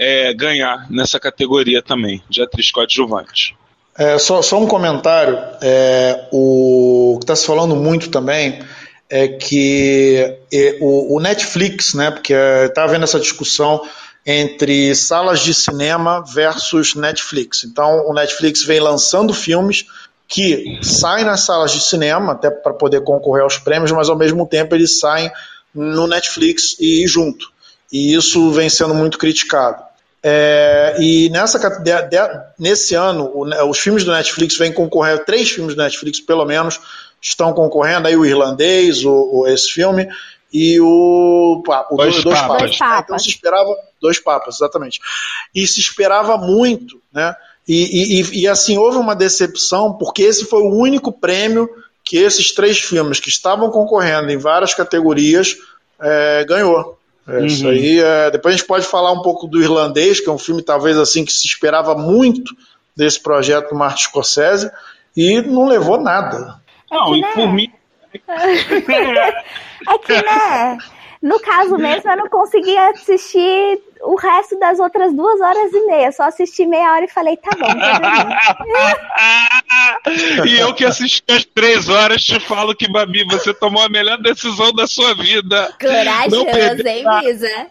é, ganhar nessa categoria também, de atriz coadjuvante. É, só, só um comentário. É, o que está se falando muito também é que o, o Netflix, né, porque está havendo essa discussão entre salas de cinema versus Netflix. Então, o Netflix vem lançando filmes que saem nas salas de cinema, até para poder concorrer aos prêmios, mas ao mesmo tempo eles saem no Netflix e junto. E isso vem sendo muito criticado. É, e nessa, de, de, nesse ano, o, os filmes do Netflix vêm concorrer, três filmes do Netflix, pelo menos, estão concorrendo aí o irlandês, o, o esse filme e o, o dois, dois, papas. Dois papas. Então se esperava dois papas, exatamente. E se esperava muito, né? E, e, e, assim houve uma decepção porque esse foi o único prêmio que esses três filmes que estavam concorrendo em várias categorias é, ganhou. É, uhum. Isso aí. É, depois a gente pode falar um pouco do irlandês, que é um filme talvez assim que se esperava muito desse projeto do Martin Scorsese e não levou nada. É não, e né? por mim. é que, né? No caso mesmo, eu não consegui assistir o resto das outras duas horas e meia. Só assisti meia hora e falei, tá bom, tá E eu que assisti as três horas te falo que, Babi, você tomou a melhor decisão da sua vida. Corajoso, hein, Lisa?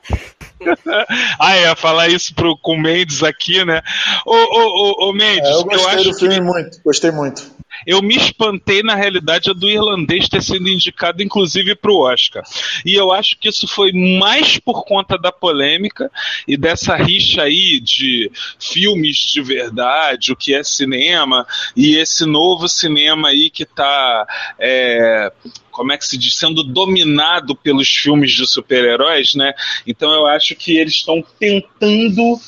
ah, ia falar isso pro, com o Mendes aqui, né? Ô, ô, ô, ô Mendes, é, eu gostei eu acho do filme que... muito, gostei muito eu me espantei na realidade do irlandês ter sido indicado inclusive para o Oscar. E eu acho que isso foi mais por conta da polêmica e dessa rixa aí de filmes de verdade, o que é cinema e esse novo cinema aí que está é, como é que se diz, sendo dominado pelos filmes de super-heróis, né? Então eu acho que eles estão tentando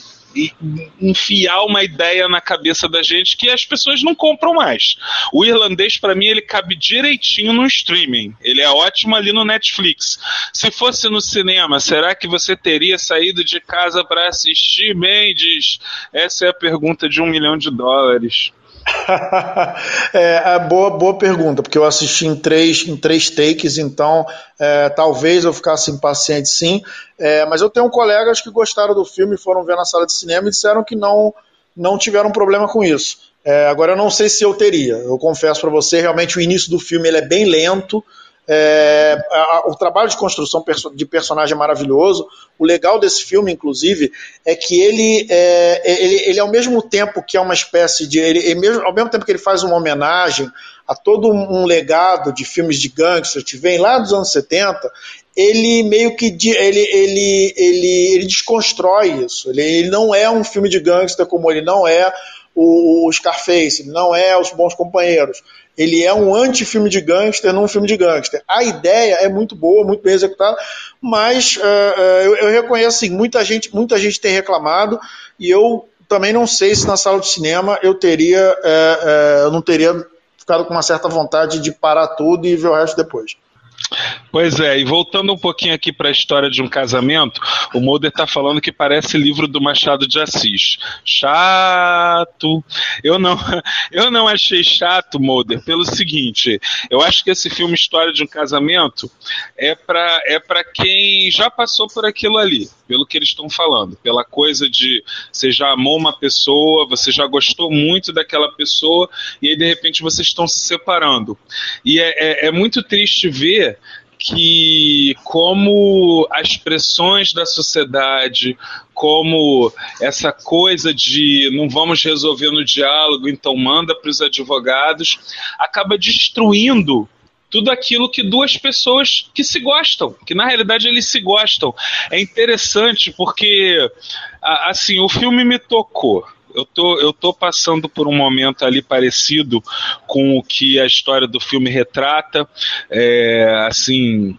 enfiar uma ideia na cabeça da gente que as pessoas não compram mais. O irlandês, para mim, ele cabe direitinho no streaming. Ele é ótimo ali no Netflix. Se fosse no cinema, será que você teria saído de casa para assistir Mendes? Essa é a pergunta de um milhão de dólares. é, é, boa, boa pergunta, porque eu assisti em três, em três takes, então é, talvez eu ficasse impaciente sim. É, mas eu tenho colegas que gostaram do filme, foram ver na sala de cinema e disseram que não, não tiveram problema com isso. É, agora eu não sei se eu teria. Eu confesso para você, realmente o início do filme ele é bem lento. É, a, o trabalho de construção de personagem é maravilhoso. O legal desse filme, inclusive, é que ele é, é, ele, ele ao mesmo tempo que é uma espécie de. Ele, ele mesmo, ao mesmo tempo que ele faz uma homenagem a todo um legado de filmes de gangster que vem lá dos anos 70, ele meio que ele, ele, ele, ele desconstrói isso. Ele, ele não é um filme de gangster como ele não é o, o Scarface, ele não é Os Bons Companheiros ele é um anti-filme de gangster num filme de gangster. A ideia é muito boa, muito bem executada, mas uh, uh, eu, eu, reconheço assim, muita gente, muita gente tem reclamado e eu também não sei se na sala de cinema eu teria, uh, eu não teria ficado com uma certa vontade de parar tudo e ver o resto depois. Pois é, e voltando um pouquinho aqui para a história de um casamento, o Mulder está falando que parece livro do Machado de Assis. Chato. Eu não, eu não achei chato, Mulder, pelo seguinte: eu acho que esse filme História de um Casamento é para é quem já passou por aquilo ali, pelo que eles estão falando, pela coisa de você já amou uma pessoa, você já gostou muito daquela pessoa, e aí de repente vocês estão se separando. E é, é, é muito triste ver que como as pressões da sociedade, como essa coisa de não vamos resolver no diálogo, então manda para os advogados, acaba destruindo tudo aquilo que duas pessoas que se gostam, que na realidade eles se gostam. É interessante porque assim, o filme me tocou. Eu tô, eu tô passando por um momento ali parecido com o que a história do filme retrata. É, assim,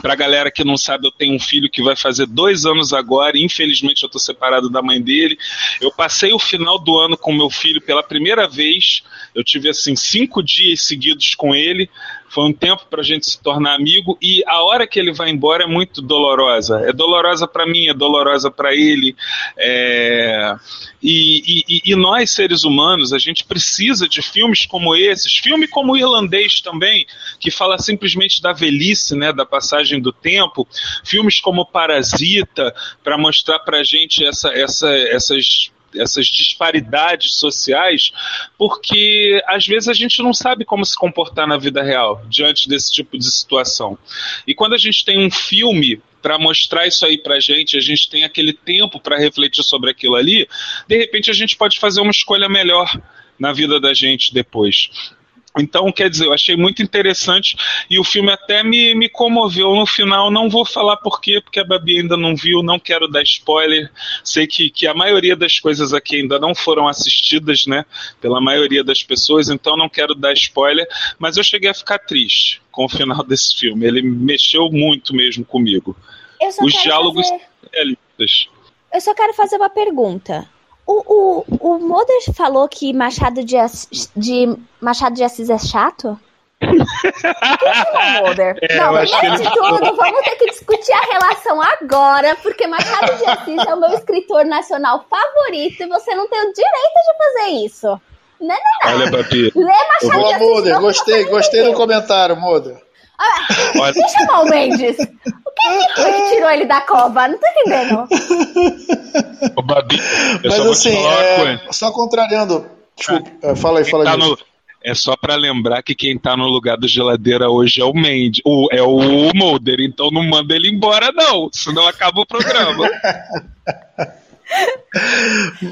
Pra galera que não sabe, eu tenho um filho que vai fazer dois anos agora, e infelizmente eu tô separado da mãe dele. Eu passei o final do ano com meu filho pela primeira vez. Eu tive assim cinco dias seguidos com ele. Foi um tempo para a gente se tornar amigo e a hora que ele vai embora é muito dolorosa. É dolorosa para mim, é dolorosa para ele. É... E, e, e, nós, seres humanos, a gente precisa de filmes como esses, filme como o irlandês também, que fala simplesmente da velhice, né, da passagem do tempo, filmes como Parasita, para mostrar para a gente essa, essa, essas essas disparidades sociais, porque às vezes a gente não sabe como se comportar na vida real diante desse tipo de situação. E quando a gente tem um filme para mostrar isso aí para gente, a gente tem aquele tempo para refletir sobre aquilo ali, de repente a gente pode fazer uma escolha melhor na vida da gente depois. Então, quer dizer, eu achei muito interessante e o filme até me, me comoveu no final. Não vou falar por quê, porque a Babi ainda não viu, não quero dar spoiler. Sei que, que a maioria das coisas aqui ainda não foram assistidas, né, pela maioria das pessoas, então não quero dar spoiler, mas eu cheguei a ficar triste com o final desse filme. Ele mexeu muito mesmo comigo. Os diálogos fazer... Eu só quero fazer uma pergunta. O, o, o Moder falou que Machado de, Assis, de Machado de Assis é chato? É, Moder? É, não, primeiro de tudo, vamos ter que discutir a relação agora, porque Machado de Assis é o meu escritor nacional favorito e você não tem o direito de fazer isso. Não, não, não. Olha, Papi. Lê Machado Boa, de Assis. Moder, gostei, gostei do comentário, Moder. Olha, eu chamar o Mendes. O que foi que tirou ele da cova? Não tô entendendo. O Babi, eu Mas só assim, é, só contrariando. Desculpa, ah, fala aí, fala tá no, É só para lembrar que quem tá no lugar do geladeira hoje é o Mendes, o, é o Molder, então não manda ele embora, não, senão acaba o programa.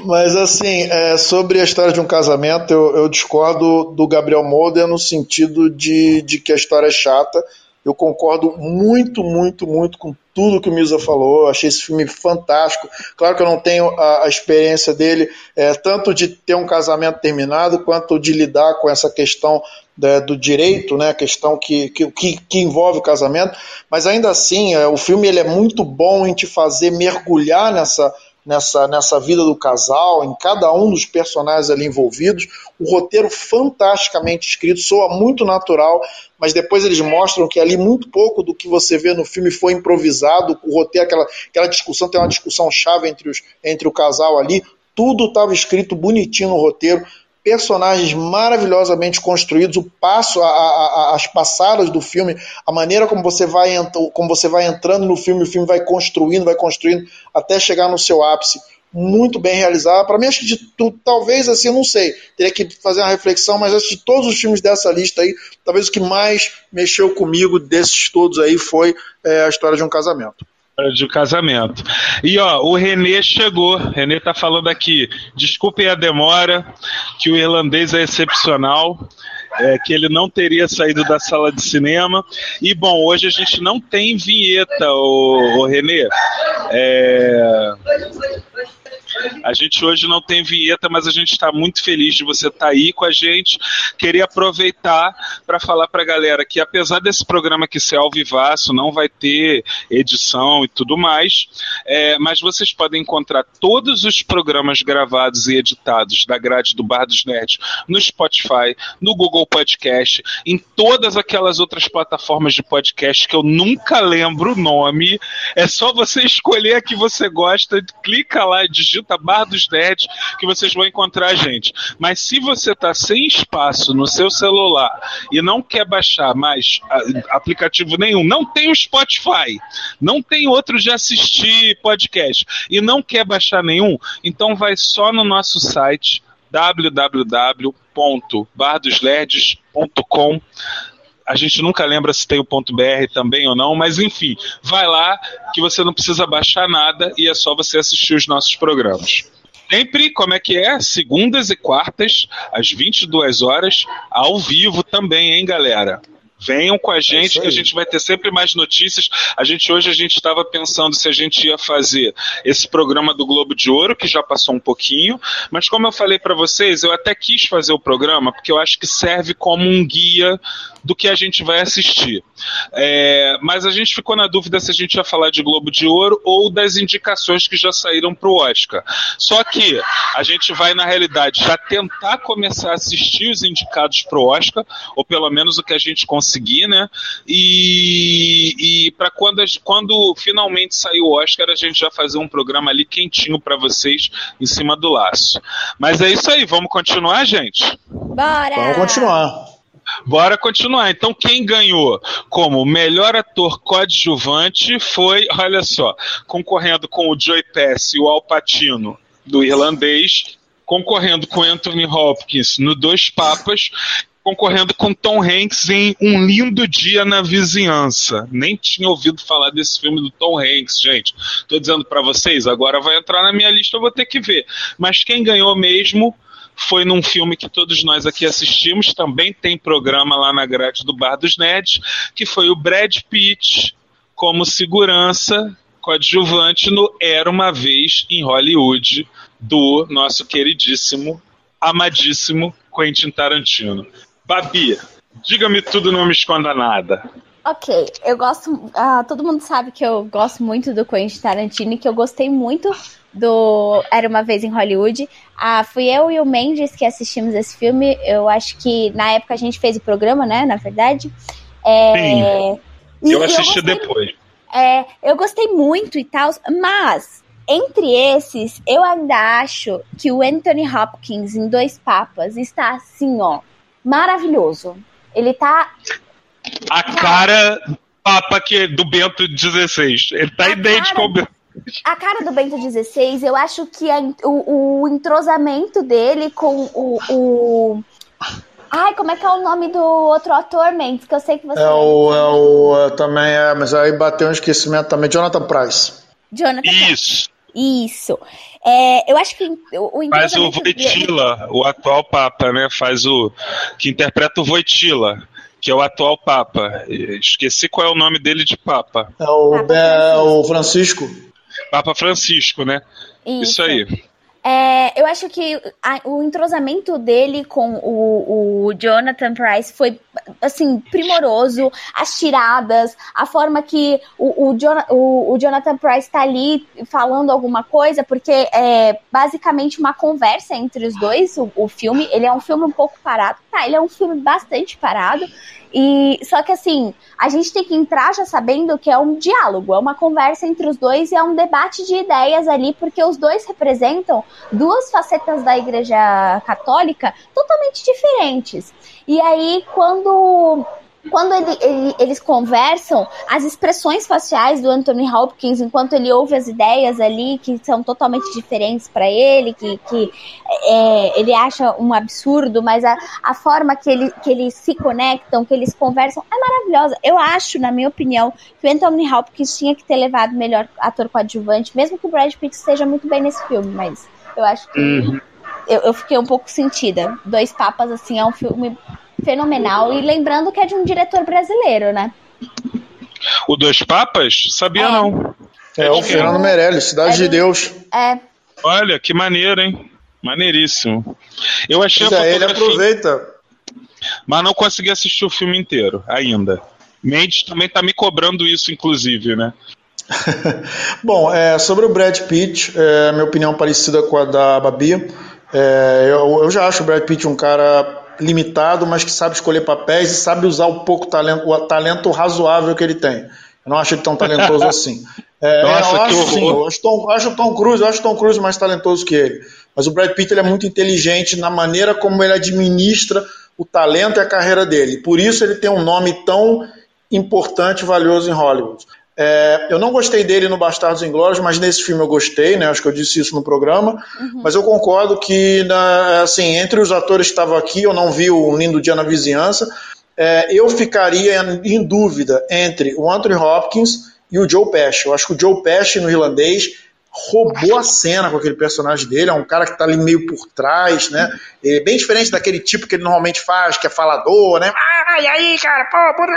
Mas assim, é, sobre a história de um casamento, eu, eu discordo do Gabriel Molder no sentido de, de que a história é chata. Eu concordo muito, muito, muito com tudo que o Misa falou. Eu achei esse filme fantástico. Claro que eu não tenho a, a experiência dele, é, tanto de ter um casamento terminado, quanto de lidar com essa questão é, do direito, né, a questão que, que, que, envolve o casamento. Mas ainda assim, é, o filme ele é muito bom em te fazer mergulhar nessa nessa, nessa vida do casal, em cada um dos personagens ali envolvidos. O roteiro fantasticamente escrito, soa muito natural, mas depois eles mostram que ali muito pouco do que você vê no filme foi improvisado. O roteiro, aquela, aquela discussão, tem uma discussão chave entre, os, entre o casal ali. Tudo estava escrito bonitinho no roteiro personagens maravilhosamente construídos, o passo, a, a, as passadas do filme, a maneira como você vai como você vai entrando no filme, o filme vai construindo, vai construindo até chegar no seu ápice. Muito bem realizado. Para mim, acho que de tudo, talvez assim, não sei, teria que fazer uma reflexão, mas acho que de todos os filmes dessa lista aí, talvez o que mais mexeu comigo desses todos aí foi é, a história de um casamento de casamento. E ó, o Renê chegou. Renê tá falando aqui. Desculpem a demora, que o irlandês é excepcional. É, que ele não teria saído da sala de cinema. E bom, hoje a gente não tem vinheta, o, o Renê. É... A gente hoje não tem vinheta, mas a gente está muito feliz de você estar tá aí com a gente. Queria aproveitar para falar para a galera que, apesar desse programa que ser ao vivaço, não vai ter edição e tudo mais, é, mas vocês podem encontrar todos os programas gravados e editados da grade do Bar dos Nerds no Spotify, no Google Podcast, em todas aquelas outras plataformas de podcast que eu nunca lembro o nome. É só você escolher a que você gosta, clica lá e digita digita Bar dos Nerds que vocês vão encontrar a gente. Mas se você está sem espaço no seu celular e não quer baixar mais aplicativo nenhum, não tem o Spotify, não tem outro de assistir podcast e não quer baixar nenhum, então vai só no nosso site www.bardoslerds.com a gente nunca lembra se tem o ponto .br também ou não, mas enfim, vai lá que você não precisa baixar nada e é só você assistir os nossos programas. Sempre, como é que é? Segundas e quartas, às 22 horas, ao vivo também, hein, galera? Venham com a é gente, é que a gente vai ter sempre mais notícias. A gente hoje a gente estava pensando se a gente ia fazer esse programa do Globo de Ouro, que já passou um pouquinho, mas como eu falei para vocês, eu até quis fazer o programa porque eu acho que serve como um guia do que a gente vai assistir. É, mas a gente ficou na dúvida se a gente ia falar de Globo de Ouro ou das indicações que já saíram para o Oscar. Só que a gente vai, na realidade, já tentar começar a assistir os indicados para o Oscar, ou pelo menos o que a gente conseguir, né? E, e para quando, quando finalmente sair o Oscar, a gente já fazer um programa ali quentinho para vocês em cima do laço. Mas é isso aí, vamos continuar, gente? Bora! Vamos continuar. Bora continuar. Então, quem ganhou como melhor ator coadjuvante foi, olha só, concorrendo com o Joey Pass e o Al Pacino, do irlandês, concorrendo com Anthony Hopkins no Dois Papas, concorrendo com Tom Hanks em Um Lindo Dia na Vizinhança. Nem tinha ouvido falar desse filme do Tom Hanks, gente. Tô dizendo para vocês, agora vai entrar na minha lista, eu vou ter que ver. Mas quem ganhou mesmo foi num filme que todos nós aqui assistimos, também tem programa lá na grade do Bar dos Nerds, que foi o Brad Pitt como segurança coadjuvante no Era Uma Vez em Hollywood, do nosso queridíssimo, amadíssimo Quentin Tarantino. Babi, diga-me tudo, não me esconda nada. Ok, eu gosto. Uh, todo mundo sabe que eu gosto muito do Quentin Tarantino e que eu gostei muito do Era uma Vez em Hollywood. Ah, fui eu e o Mendes que assistimos esse filme. Eu acho que na época a gente fez o programa, né? Na verdade. É, Sim. Eu assisti eu gostei, depois. É, eu gostei muito e tal, mas entre esses, eu ainda acho que o Anthony Hopkins em Dois Papas está assim, ó, maravilhoso. Ele tá. A cara Papa que é do Bento XVI. Ele tá idêntico cara... ao Bento a cara do Bento XVI, eu acho que a, o, o, entrosamento dele com o, o, Ai, como é que é o nome do outro ator, Mendes? Que eu sei que você. É o. É o é, também é, mas aí bateu um esquecimento também. Jonathan Price. Jonathan Isso. Isso. É, eu acho que o, o Faz o Voitila, o atual Papa, né? Faz o. Que interpreta o Voitila que é o atual Papa. Esqueci qual é o nome dele de Papa. É o, é, o Francisco. Papa Francisco, né? Isso, Isso aí. É, eu acho que a, o entrosamento dele com o, o, Jonathan Price foi, assim, primoroso. As tiradas, a forma que o, o, o, o Jonathan Price está ali falando alguma coisa, porque é basicamente uma conversa entre os dois, o, o filme. Ele é um filme um pouco parado. Tá, ele é um filme bastante parado, e só que assim, a gente tem que entrar já sabendo que é um diálogo, é uma conversa entre os dois e é um debate de ideias ali, porque os dois representam duas facetas da Igreja Católica totalmente diferentes. E aí, quando quando ele, ele, eles conversam, as expressões faciais do Anthony Hopkins, enquanto ele ouve as ideias ali, que são totalmente diferentes para ele, que, que é, ele acha um absurdo, mas a, a forma que, ele, que eles se conectam, que eles conversam, é maravilhosa. Eu acho, na minha opinião, que o Anthony Hopkins tinha que ter levado melhor ator coadjuvante, mesmo que o Brad Pitt esteja muito bem nesse filme, mas eu acho que. Uhum. Eu, eu fiquei um pouco sentida. Dois Papas, assim, é um filme fenomenal. E lembrando que é de um diretor brasileiro, né? O Dois Papas? Sabia é. não. É, é o Fernando Meirelles, Cidade é de, de Deus. É. Olha, que maneiro, hein? Maneiríssimo. Eu achei pois a é, ele aproveita. Mas não consegui assistir o filme inteiro ainda. Mendes também tá me cobrando isso, inclusive, né? Bom, é, sobre o Brad Pitt, é, minha opinião parecida com a da Babi. É, eu, eu já acho o Brad Pitt um cara limitado, mas que sabe escolher papéis e sabe usar o pouco talento, o talento razoável que ele tem. Eu não acho ele tão talentoso assim. É, Nossa, eu acho, sim, eu acho, Tom, acho o Tom Cruise, eu acho Tom Cruise mais talentoso que ele. Mas o Brad Pitt ele é muito inteligente na maneira como ele administra o talento e a carreira dele. Por isso ele tem um nome tão importante e valioso em Hollywood. É, eu não gostei dele no Bastardos Inglórios, mas nesse filme eu gostei, né? Acho que eu disse isso no programa. Uhum. Mas eu concordo que, assim, entre os atores que estavam aqui, eu não vi o Lindo Dia na Vizinhança. é, eu ficaria em dúvida entre o Anthony Hopkins e o Joe Pesci. Eu acho que o Joe Pesci no irlandês roubou a cena com aquele personagem dele, é um cara que tá ali meio por trás, né? Ele é bem diferente daquele tipo que ele normalmente faz, que é falador, né? Ah, e aí, cara, pô, pô,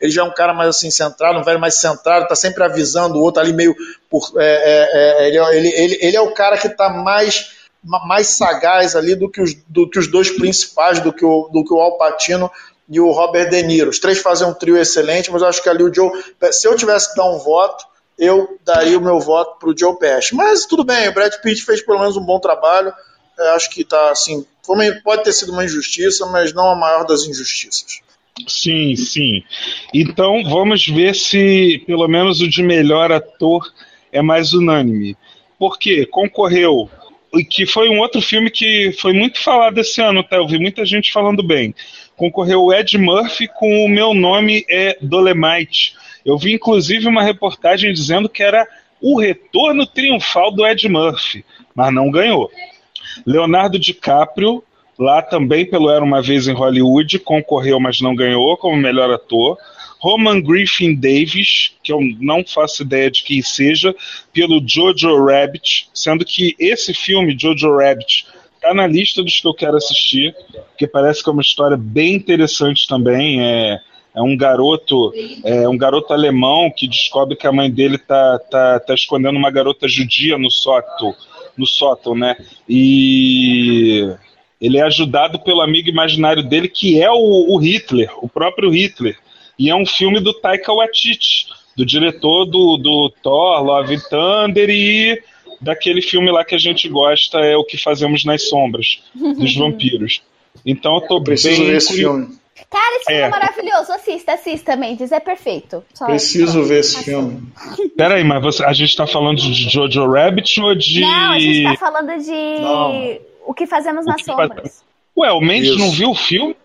Ele já é um cara mais assim, centrado, um velho mais centrado, tá sempre avisando o outro ali meio por. É, é, é, ele, ele, ele, ele é o cara que tá mais mais sagaz ali do que os, do que os dois principais, do que o, do que o Al Pacino e o Robert De Niro. Os três fazem um trio excelente, mas eu acho que ali o Joe. Se eu tivesse que dar um voto, eu daria o meu voto para o Joe Pesci. Mas tudo bem, o Brad Pitt fez pelo menos um bom trabalho. Eu acho que está assim. Pode ter sido uma injustiça, mas não a maior das injustiças. Sim, sim. Então vamos ver se pelo menos o de melhor ator é mais unânime. Porque concorreu que foi um outro filme que foi muito falado esse ano, tá? Eu vi muita gente falando bem. Concorreu o Ed Murphy com o meu nome é Dolemite. Eu vi inclusive uma reportagem dizendo que era o retorno triunfal do Ed Murphy, mas não ganhou. Leonardo DiCaprio, lá também pelo Era uma vez em Hollywood, concorreu, mas não ganhou como melhor ator. Roman Griffin Davis, que eu não faço ideia de quem seja, pelo Jojo Rabbit, sendo que esse filme, Jojo Rabbit, tá na lista dos que eu quero assistir, porque parece que é uma história bem interessante também. É, é um garoto, é um garoto alemão que descobre que a mãe dele tá, tá, tá escondendo uma garota judia no sótão, no sótão, né? E ele é ajudado pelo amigo imaginário dele, que é o, o Hitler, o próprio Hitler. E é um filme do Taika Waititi, do diretor do, do Thor, Love Thunder e daquele filme lá que a gente gosta, é O Que Fazemos nas Sombras, dos vampiros. Então eu tô Preciso bem ver esse filme. Cara, esse filme é, é maravilhoso. Assista, assista, Mendes. É perfeito. Só, Preciso ver esse filme. Peraí, mas você, a gente tá falando de Jojo Rabbit ou de. Não, a gente tá falando de. Não. O que fazemos nas sombras. Faz... Ué, o Mendes Isso. não viu o filme?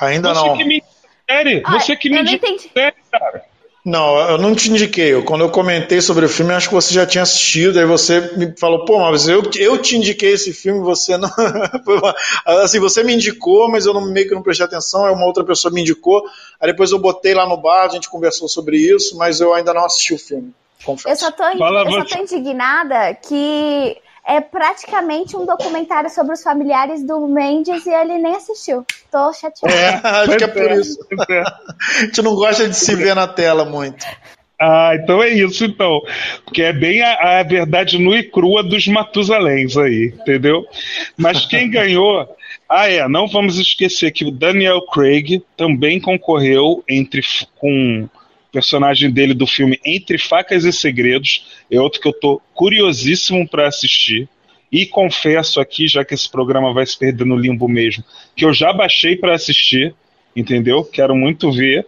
Ainda você não. Que me série. Ah, você que me disse série, cara. Não, eu não te indiquei. Quando eu comentei sobre o filme, acho que você já tinha assistido. Aí você me falou, pô, mas eu, eu te indiquei esse filme, você não. assim, você me indicou, mas eu não, meio que não prestei atenção. Aí uma outra pessoa me indicou. Aí depois eu botei lá no bar, a gente conversou sobre isso, mas eu ainda não assisti o filme. Confesso. Eu só tô, eu só tô indignada que é praticamente um documentário sobre os familiares do Mendes e ele nem assistiu. Tô chateado. É, acho que é por isso. É. A gente não gosta de se ver na tela muito. Ah, então é isso, então. Porque é bem a, a verdade nua e crua dos Matusaléns aí, entendeu? Mas quem ganhou. Ah, é, não vamos esquecer que o Daniel Craig também concorreu entre com personagem dele do filme Entre Facas e Segredos é outro que eu tô curiosíssimo para assistir. E confesso aqui, já que esse programa vai se perder no limbo mesmo, que eu já baixei para assistir, entendeu? Quero muito ver.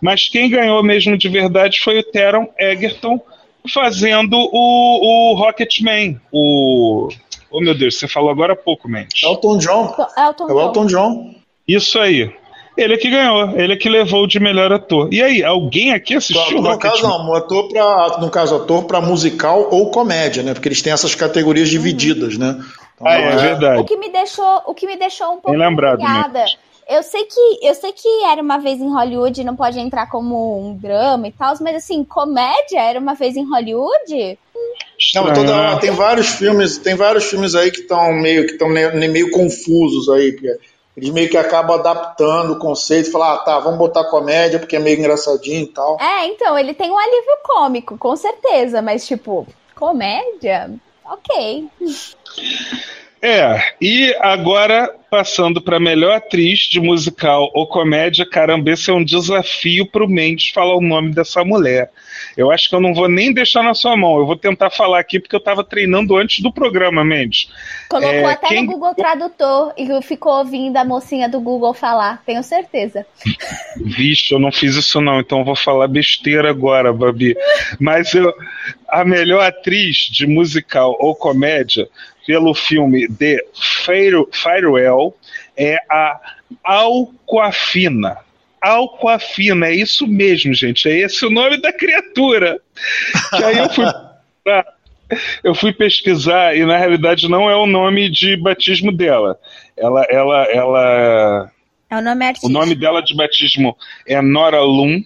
Mas quem ganhou mesmo de verdade foi o Teron Egerton fazendo o, o Rocketman, o Oh meu Deus, você falou agora há pouco, Mendes. Elton John. Elton é o Elton John. Isso aí. Ele é que ganhou, ele é que levou de melhor ator. E aí, alguém aqui assistiu? No, no caso, não, ator pra, no caso, ator para musical ou comédia, né? Porque eles têm essas categorias uhum. divididas, né? Então, ah, é, é, verdade. O que me deixou, o que me deixou um pouco lembrado, né? Eu sei que eu sei que era uma vez em Hollywood, não pode entrar como um drama e tal, mas assim, comédia era uma vez em Hollywood? Não, toda, tem vários filmes, tem vários filmes aí que estão meio que estão meio confusos aí, eles meio que acabam adaptando o conceito e falam, ah, tá, vamos botar comédia porque é meio engraçadinho e tal. É, então, ele tem um alívio cômico, com certeza, mas tipo, comédia? Ok. É, e agora passando para melhor atriz de musical ou comédia, caramba, esse é um desafio para o Mendes falar o nome dessa mulher. Eu acho que eu não vou nem deixar na sua mão, eu vou tentar falar aqui porque eu estava treinando antes do programa, Mendes. Colocou é, até quem... no Google Tradutor e ficou ouvindo a mocinha do Google falar, tenho certeza. Vixe, eu não fiz isso não, então eu vou falar besteira agora, Babi. Mas eu, a melhor atriz de musical ou comédia pelo filme The Firewell é a Alcoafina. Alcoafina, é isso mesmo, gente. É esse o nome da criatura. Que aí eu fui. eu fui pesquisar e na realidade não é o nome de batismo dela. Ela, ela, ela É o nome artístico. O nome dela de batismo é Nora Lum.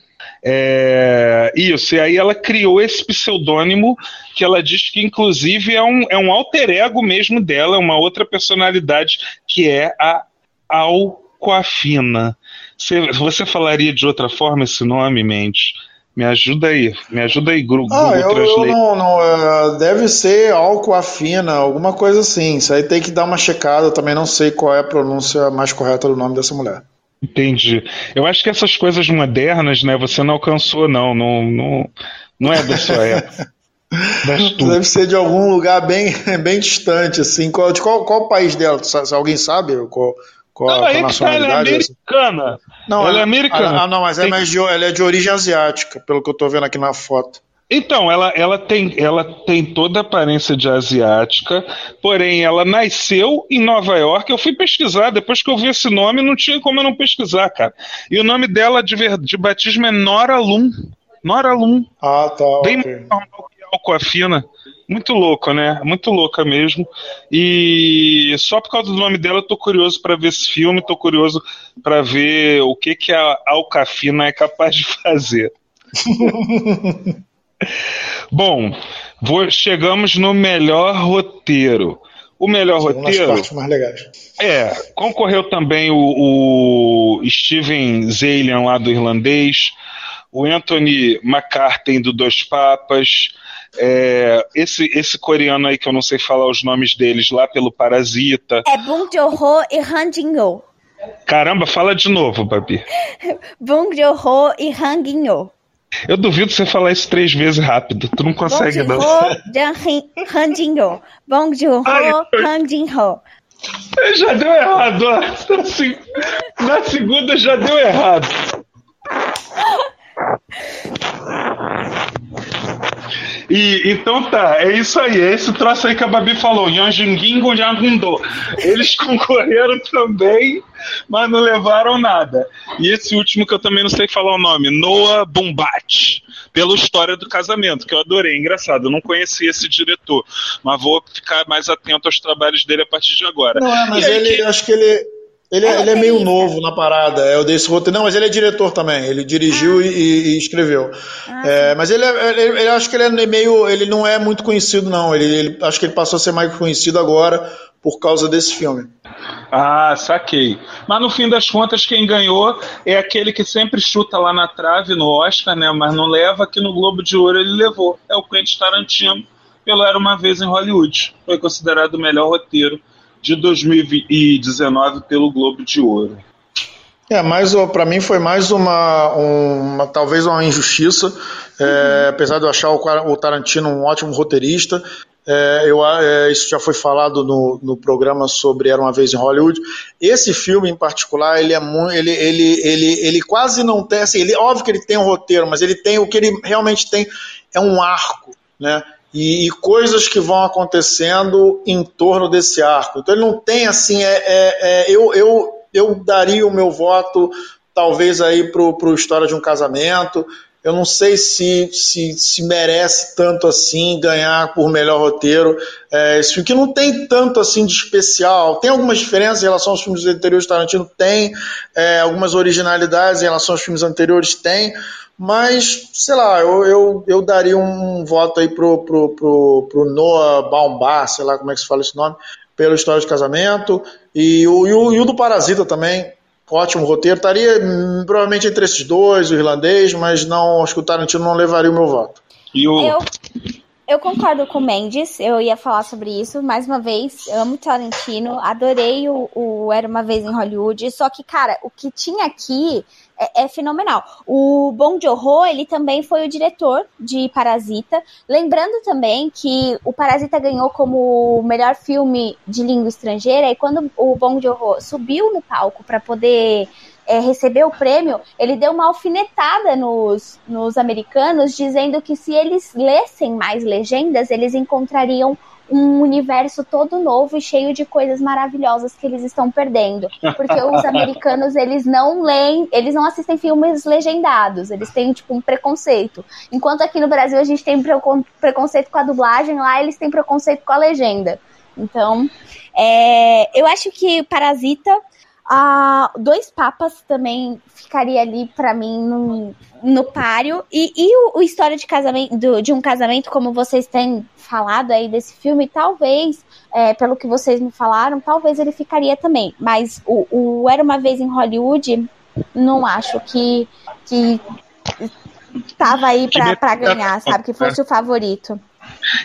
É, isso, e aí ela criou esse pseudônimo que ela diz que, inclusive, é um, é um alter ego mesmo dela, uma outra personalidade, que é a Alcoafina. Você, você falaria de outra forma esse nome, Mendes? Me ajuda aí, me ajuda aí, Google Ah, eu, eu não, não, é, deve ser Alcoafina, alguma coisa assim. Isso aí tem que dar uma checada. Eu também não sei qual é a pronúncia mais correta do nome dessa mulher. Entendi. Eu acho que essas coisas modernas, né, você não alcançou, não. Não, não, não é da sua época. Deve ser de algum lugar bem, bem distante, assim. Qual, de qual, qual país dela? Se alguém sabe qual, qual, Não, qual aí que tá, ela é nacionalidade? americana. Não, ela é americana. Ah, não, mas, é, Tem- mais de, ela é de origem asiática, pelo que eu tô vendo aqui na foto. Então, ela, ela, tem, ela tem toda a aparência de asiática, porém ela nasceu em Nova York. Eu fui pesquisar, depois que eu vi esse nome, não tinha como eu não pesquisar, cara. E o nome dela de, de batismo é Nora Lum. Nora Lum. Ah, tá. Bem ok. normal que Alcoafina. Muito louco, né? Muito louca mesmo. E só por causa do nome dela eu tô curioso para ver esse filme, tô curioso para ver o que que a Alcafina é capaz de fazer. Bom, vou- chegamos no melhor roteiro. O melhor das roteiro partes mais legais. é, concorreu também o, o Steven Zalian lá do irlandês, o Anthony McCartney do Dois Papas, é, esse, esse coreano aí que eu não sei falar os nomes deles lá pelo Parasita. É Bong Joon-ho e Han Jin-ho. Caramba, fala de novo, Babi. Bong Joon-ho e Han Jin-ho. Eu duvido você falar isso três vezes rápido. Tu não Bong consegue, não. Jang Hin- Han Jin-ho. Bong Joon-ho, Han Jin-ho. Já deu errado, ó. Assim, Na segunda já deu errado. E, então tá, é isso aí, é esse troço aí que a Babi falou, Yanjingingo Yangundo. Eles concorreram também, mas não levaram nada. E esse último que eu também não sei falar o nome, Noah Bombat, pela história do casamento, que eu adorei, engraçado, eu não conhecia esse diretor, mas vou ficar mais atento aos trabalhos dele a partir de agora. Não é, mas aí, ele, que- acho que ele, ele, é, É ele é meio novo na parada. É o desse roteiro. Não, mas ele é diretor também. Ele dirigiu e, e- e escreveu. É, mas ele, é, ele, ele- acho que ele é meio, ele não é muito conhecido não. Ele, ele- acho que ele passou a ser mais conhecido agora por causa desse filme. Ah, saquei. Mas no fim das contas, quem ganhou é aquele que sempre chuta lá na trave no Oscar, né? Mas não leva, que no Globo de Ouro ele levou. É o Quentin Tarantino, pelo Era Uma Vez em Hollywood. Foi considerado o melhor roteiro de 2019 pelo Globo de Ouro. É, mas para mim foi mais uma, uma- talvez uma injustiça, é, apesar de eu achar o, o Tarantino um ótimo roteirista. é, eu, é, isso já foi falado no, no programa sobre Era uma vez em Hollywood. Esse filme em particular, ele é muito, ele, ele, ele, ele quase não tem, assim, ele, óbvio que ele tem um roteiro, mas ele tem o que ele realmente tem é um arco, né? E, e coisas que vão acontecendo em torno desse arco. Então ele não tem assim, é, é- é- eu, eu, eu daria o meu voto talvez aí pro, pro História de um Casamento. Eu não sei se, se, se merece tanto assim ganhar por melhor roteiro. É, esse filme que não tem tanto assim de especial. Tem algumas diferenças em relação aos filmes anteriores. Tarantino tem é, algumas originalidades em relação aos filmes anteriores. Tem. Mas, sei lá, eu, eu, eu daria um voto aí pro, pro, pro, pro Noah Baumbach, sei lá como é que se fala esse nome, pela história de casamento. E o, e o, e o do Parasita também, ótimo roteiro. Estaria hum, provavelmente entre esses dois, o irlandês, mas não, acho que o Tarantino não levaria o meu voto. E o, Eu, eu concordo com o Mendes, eu ia falar sobre isso. Mais uma vez, eu amo Tarantino, adorei o, o Era Uma Vez em Hollywood, só que, cara, o que tinha aqui é, é fenomenal. O Bong Joon-ho, ele também foi o diretor de Parasita. Lembrando também que o Parasita ganhou como melhor filme de língua estrangeira, e quando o Bong Joon-ho subiu no palco para poder é, receber o prêmio, ele deu uma alfinetada nos, nos americanos, dizendo que se eles lessem mais legendas, eles encontrariam um universo todo novo e cheio de coisas maravilhosas que eles estão perdendo. Porque os americanos, eles não leem, eles não assistem filmes legendados, eles têm, tipo, um preconceito. Enquanto aqui no Brasil a gente tem precon- preconceito com a dublagem, lá eles têm preconceito com a legenda. Então, é, eu acho que Parasita Ah, dois papas também ficaria ali para mim no, no páreo. E, e o, o, história de casamento do, de um casamento, como vocês têm falado aí desse filme, talvez, é, pelo que vocês me falaram, talvez ele ficaria também. Mas o, o Era uma vez em Hollywood, não acho que, que tava aí para ganhar, sabe? Que fosse o favorito.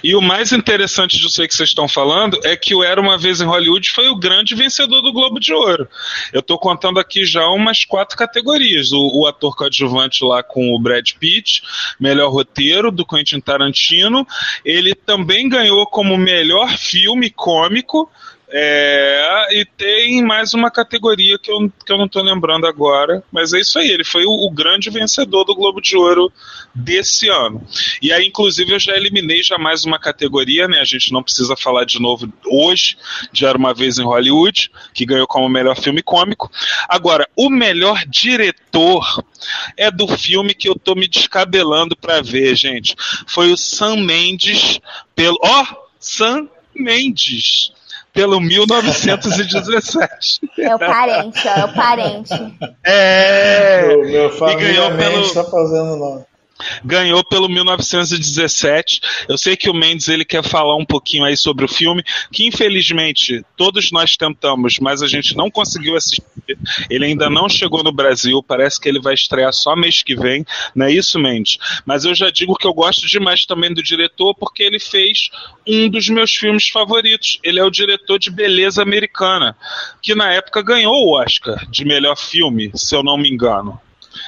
E o mais interessante disso aí que vocês estão falando é que o Era Uma Vez em Hollywood foi o grande vencedor do Globo de Ouro. Eu estou contando aqui já umas quatro categorias. O, o, ator coadjuvante lá com o Brad Pitt, melhor roteiro do Quentin Tarantino. Ele também ganhou como melhor filme cômico é, e tem mais uma categoria que eu, que eu não estou lembrando agora, mas é isso aí. Ele foi o, o, grande vencedor do Globo de Ouro desse ano. E aí, inclusive, eu já eliminei já mais uma categoria, né? A gente não precisa falar de novo hoje, de Era uma Vez em Hollywood, que ganhou como melhor filme cômico. Agora, o melhor diretor é do filme que eu tô me descabelando para ver, gente. Foi o Sam Mendes pelo. Ó! Oh, Sam Mendes pelo 1917. É o parente, é o parente. É. Meu, meu e ganhou pelo. Tá fazendo nome ganhou pelo 1917. Eu sei que o Mendes ele quer falar um pouquinho aí sobre o filme, que infelizmente todos nós tentamos, mas a gente não conseguiu assistir. Ele ainda não chegou no Brasil, parece que ele vai estrear só mês que vem, não é isso, Mendes? Mas eu já digo que eu gosto demais também do diretor porque ele fez um dos meus filmes favoritos. Ele é o diretor de Beleza Americana, que na época ganhou o Oscar de melhor filme, se eu não me engano.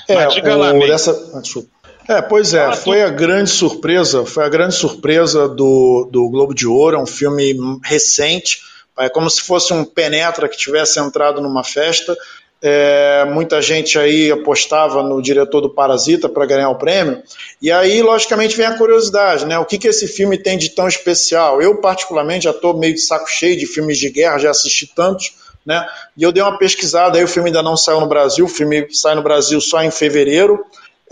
É, Mas diga o, lá, dessa... Ah, desculpa. É, pois é, foi a grande surpresa, foi a grande surpresa do, do Globo de Ouro, é um filme recente, é como se fosse um penetra que tivesse entrado numa festa. É, muita gente aí apostava no diretor do Parasita para ganhar o prêmio. E aí, logicamente, vem a curiosidade, né? O que, que esse filme tem de tão especial? Eu, particularmente, já estou meio de saco cheio de filmes de guerra, já assisti tantos, né? E eu dei uma pesquisada, aí o filme ainda não saiu no Brasil, o filme sai no Brasil só em fevereiro.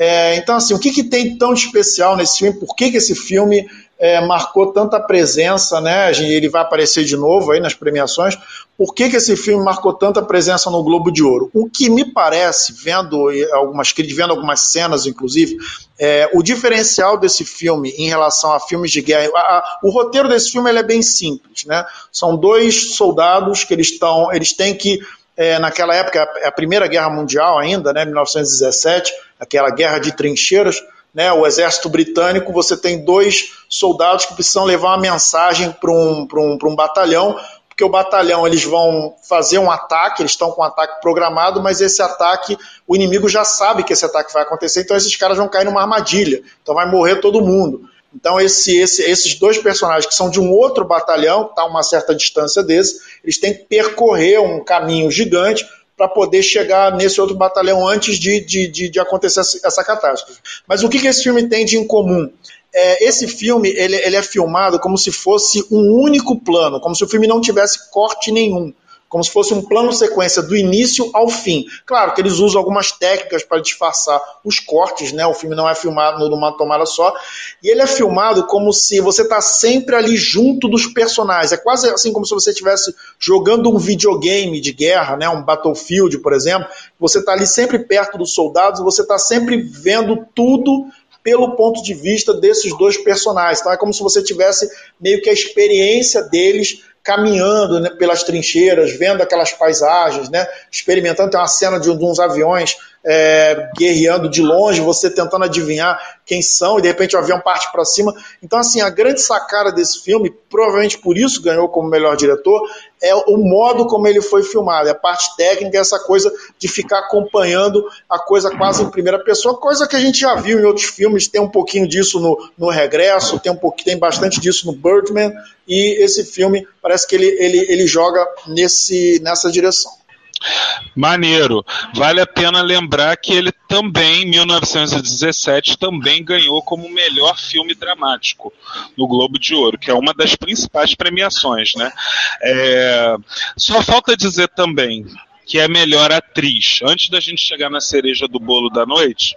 É, então, assim, o que, que tem tão de especial nesse filme? Por que, que esse filme é, marcou tanta presença, né? Ele vai aparecer de novo aí nas premiações. Por que, que esse filme marcou tanta presença no Globo de Ouro? O que me parece, vendo algumas vendo algumas cenas, inclusive, é, o diferencial desse filme em relação a filmes de guerra, a, a, o roteiro desse filme é bem simples, né? São dois soldados que eles estão, eles têm que é, naquela época, a Primeira Guerra Mundial ainda, né, 1917, aquela guerra de trincheiras, né, o exército britânico, você tem dois soldados que precisam levar uma mensagem para um, um, um batalhão, porque o batalhão eles vão fazer um ataque, eles estão com um ataque programado, mas esse ataque, o inimigo já sabe que esse ataque vai acontecer, então esses caras vão cair numa armadilha, então vai morrer todo mundo. Então, esse, esse, esses dois personagens que são de um outro batalhão, está a uma certa distância desse, eles têm que percorrer um caminho gigante para poder chegar nesse outro batalhão antes de, de, de, de acontecer essa catástrofe. Mas o que, que esse filme tem de incomum? É, esse filme ele, ele é filmado como se fosse um único plano, como se o filme não tivesse corte nenhum como se fosse um plano sequência do início ao fim. Claro que eles usam algumas técnicas para disfarçar os cortes, né? O filme não é filmado numa tomada só, e ele é filmado como se você está sempre ali junto dos personagens. É quase assim como se você estivesse jogando um videogame de guerra, né? Um Battlefield, por exemplo. Você está ali sempre perto dos soldados, você está sempre vendo tudo pelo ponto de vista desses dois personagens. Então é como se você tivesse meio que a experiência deles caminhando né, pelas trincheiras, vendo aquelas paisagens, né, experimentando. Tem uma cena de, de uns aviões é, guerreando de longe, você tentando adivinhar quem são, e de repente o avião parte para cima. Então, assim, a grande sacada desse filme, provavelmente por isso ganhou como melhor diretor, é o modo como ele foi filmado, é a parte técnica, essa coisa de ficar acompanhando a coisa quase em primeira pessoa, coisa que a gente já viu em outros filmes, tem um pouquinho disso no, no Regresso, tem, um pouquinho, tem bastante disso no Birdman, e esse filme parece que ele, ele, ele joga nesse, nessa direção. Maneiro. Vale a pena lembrar que ele também, em 1917, também ganhou como melhor filme dramático no Globo de Ouro, que é uma das principais premiações, né? É... Só falta dizer também que é melhor atriz. Antes da gente chegar na cereja do bolo da noite,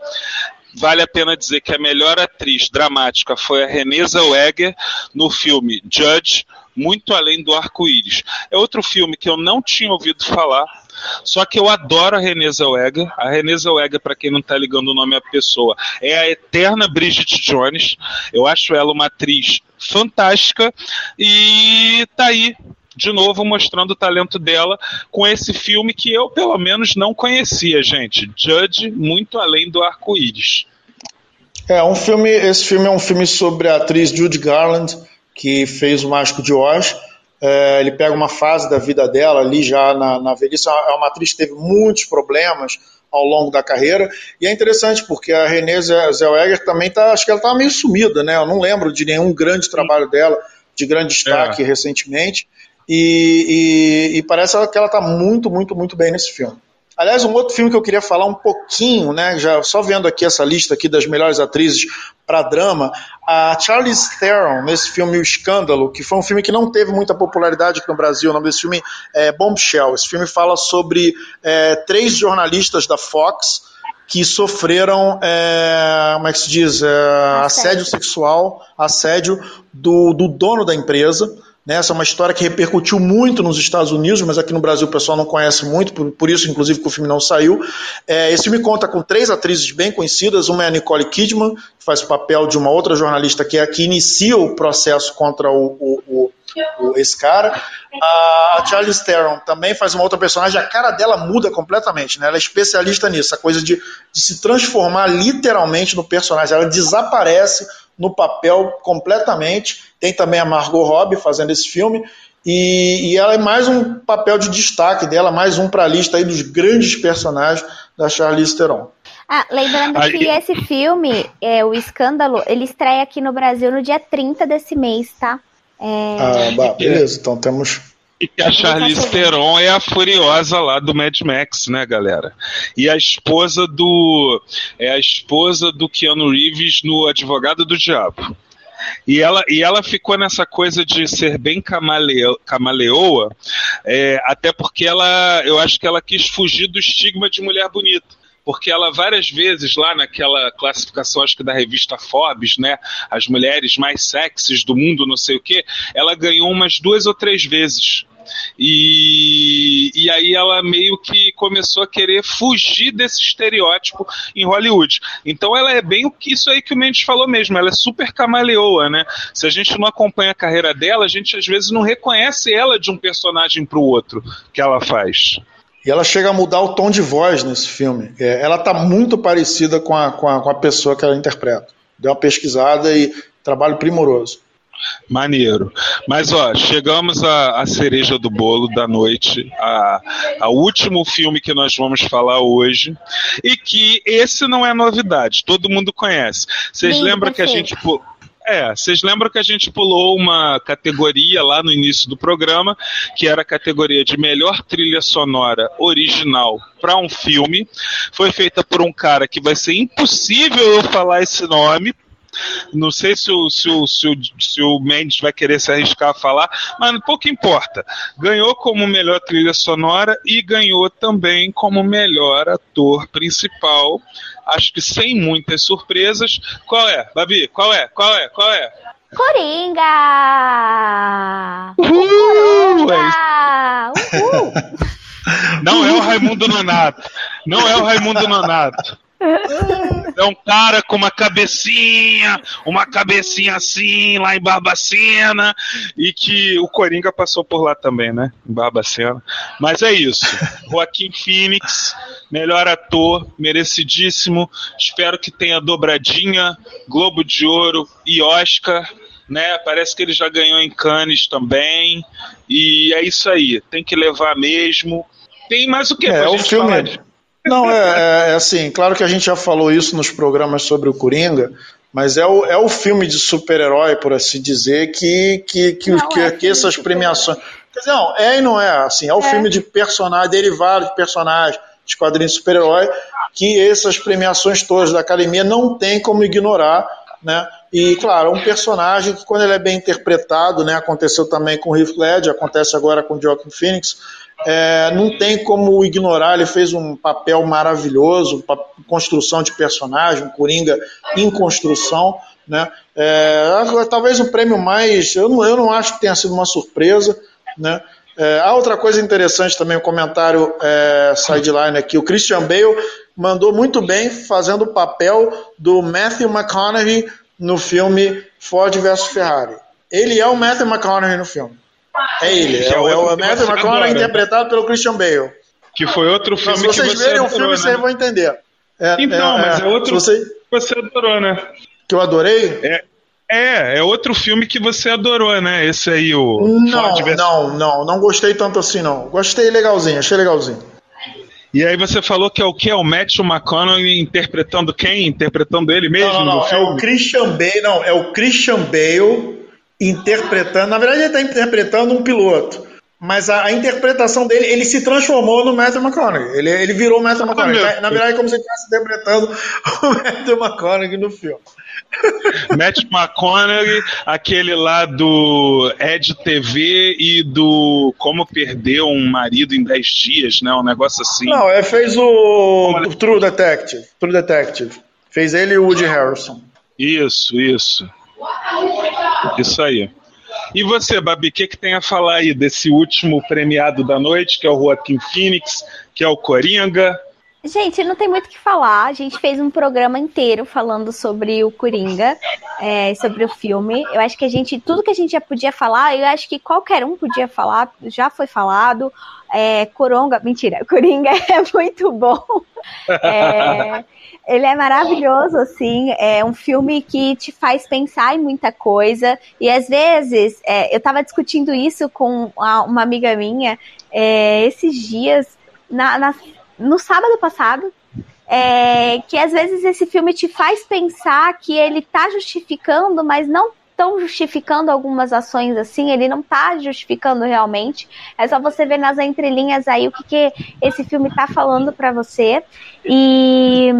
vale a pena dizer que a melhor atriz dramática foi a Renée Zellweger no filme Judge, Muito Além do Arco-Íris. É outro filme que eu não tinha ouvido falar, Só que eu adoro a Renée Zellweger. A Renée Zellweger, para quem não está ligando o nome à pessoa, é a eterna Bridget Jones. Eu acho ela uma atriz fantástica e tá aí de novo mostrando o talento dela com esse filme que eu pelo menos não conhecia, gente. Judge muito além do arco-íris. É um filme. Esse filme é um filme sobre a atriz Judy Garland que fez o Mágico de Oz. É, ele pega uma fase da vida dela ali já na, na velhice. É uma atriz que teve muitos problemas ao longo da carreira. E é interessante porque a Renée Zellweger também tá, acho que ela estava meio sumida, né? Eu não lembro de nenhum grande trabalho dela, de grande destaque é. recentemente. E, e, e, parece que ela está muito, muito, muito bem nesse filme. Aliás, um outro filme que eu queria falar um pouquinho, né, já só vendo aqui essa lista aqui das melhores atrizes para drama, a Charlize Theron nesse filme O Escândalo, que foi um filme que não teve muita popularidade aqui no Brasil. O nome desse filme é Bombshell. Esse filme fala sobre é, três jornalistas da Fox que sofreram, é, como é que se diz, é, assédio. assédio sexual, assédio do, do dono da empresa. Né? Essa é uma história que repercutiu muito nos Estados Unidos, mas aqui no Brasil o pessoal não conhece muito, por, por isso, inclusive, que o filme não saiu. É, esse filme conta com três atrizes bem conhecidas. Uma é a Nicole Kidman, que faz o papel de uma outra jornalista que é a que inicia o processo contra o, o, o esse cara. A Charlize Theron também faz uma outra personagem, a cara dela muda completamente, né? Ela é especialista nisso, a coisa de, de se transformar literalmente no personagem. Ela desaparece no papel completamente. Tem também a Margot Robbie fazendo esse filme. E, e, ela é mais um papel de destaque dela, mais um para a lista aí dos grandes personagens da Charlize Theron. Ah, lembrando aí... que esse filme, é, o Escândalo, ele estreia aqui no Brasil no dia 30 desse mês, tá? É... Ah, bah, beleza, então temos e que a Charlize Theron é a furiosa lá do Mad Max, né, galera? E a esposa do. É a esposa do Keanu Reeves no Advogado do Diabo. E ela, e ela ficou nessa coisa de ser bem camaleo, camaleoa, é, até porque ela, eu acho que ela quis fugir do estigma de mulher bonita porque ela várias vezes lá naquela classificação, acho que da revista Forbes, né, as mulheres mais sexys do mundo, não sei o que, ela ganhou umas duas ou três vezes. E, e aí ela meio que começou a querer fugir desse estereótipo em Hollywood. Então ela é bem o que isso aí que o Mendes falou mesmo, ela é super camaleoa, né? Se a gente não acompanha a carreira dela, a gente às vezes não reconhece ela de um personagem para o outro que ela faz. E ela chega a mudar o tom de voz nesse filme. É, ela está muito parecida com a, com, a, com a pessoa que ela interpreta. Deu uma pesquisada e trabalho primoroso. Maneiro. Mas, ó, chegamos à, à cereja do bolo da noite, a, ao último filme que nós vamos falar hoje, e que esse não é novidade, todo mundo conhece. Vocês lembram que a gente. É, vocês lembram que a gente pulou uma categoria lá no início do programa, que era a categoria de melhor trilha sonora original para um filme. Foi feita por um cara que vai ser impossível eu falar esse nome, não sei se o, se o, se o, se o Mendes vai querer se arriscar a falar, mas pouco importa. Ganhou como melhor trilha sonora e ganhou também como melhor ator principal. Acho que sem muitas surpresas. Qual é, Babi? Qual é? Qual é? Qual é? Coringa! Uhul! Coringa! Uhul! Não é o Raimundo Nonato. Não é o Raimundo Nonato. É um cara com uma cabecinha, uma cabecinha assim, lá em Barbacena, e que o Coringa passou por lá também, né? Em Barbacena. Mas é isso. Joaquim Phoenix, melhor ator, merecidíssimo. Espero que tenha dobradinha, Globo de Ouro e Oscar. Né? Parece que ele já ganhou em Cannes também. E é isso aí. Tem que levar mesmo. Tem mais o que? É, o filme. Falar? Não, é, é, é, assim, claro que a gente já falou isso nos programas sobre o Coringa, mas é o, é o filme de super-herói, por assim dizer, que, que, que, não, que, é que essas premiações. Quer dizer, não, é e não é, assim, é o é. filme de personagem, derivado de personagem, de quadrinhos de super-herói, que essas premiações todas da academia não tem como ignorar, né? E, claro, um personagem que, quando ele é bem interpretado, né, aconteceu também com o Heath Ledger, acontece agora com o Joaquin Phoenix, é, não tem como ignorar, ele fez um papel maravilhoso, construção de personagem, um Coringa em construção. Né? É, talvez o prêmio mais. Eu não, eu não acho que tenha sido uma surpresa. Né? É, outra coisa interessante também, um comentário é, sideline aqui. O Christian Bale mandou muito bem fazendo o papel do Matthew McConaughey no filme Ford vs Ferrari. Ele é o Matthew McConaughey no filme. É ele. É, é, o, é Matthew McConaughey interpretado pelo Christian Bale. Que foi outro filme Se vocês que você verem o adorou, filme, né? vocês vão entender. É, Então, mas é outro se você- que você adorou, né? que eu adorei? É, é outro filme que você adorou, né? Esse aí, o Não, não, não, não gostei tanto assim, não. Gostei legalzinho, achei legalzinho. E aí você falou que é o que? É o Matthew McConaughey interpretando quem? Interpretando ele mesmo Não, não, no não, é filme? o Christian Bale, não, é o Christian Bale interpretando, na verdade ele está interpretando um piloto, mas a, a interpretação dele, ele se transformou no Matthew McConaughey, ele, ele virou o Matthew McConaughey, Tá- na verdade é como se ele estivesse interpretando o Matthew McConaughey no filme. Matthew McConaughey, aquele lá do Ed TV e do Como Perder um Marido em 10 Dias, né? Um negócio assim. Não, ele fez o, o True Detective, True Detective, fez ele e o Woody Harrelson. Isso, isso. Isso aí. E você, Babi, o que, que tem a falar aí desse último premiado da noite, que é o Joaquim Phoenix, que é o Coringa? Gente, não tem muito o que falar. A gente fez um programa inteiro falando sobre o Coringa, é, sobre o filme. Eu acho que a gente, tudo que a gente já podia falar, eu acho que qualquer um podia falar, já foi falado. É, Coronga, mentira, Coringa é muito bom. É, ele é maravilhoso, assim. É um filme que te faz pensar em muita coisa. E às vezes, é, eu tava discutindo isso com uma amiga minha é, esses dias, na, na- no sábado passado. é, que às vezes esse filme te faz pensar que ele tá justificando, mas não tão justificando algumas ações assim, ele não tá justificando realmente. É só você ver nas entrelinhas aí o que, que esse filme tá falando pra você. E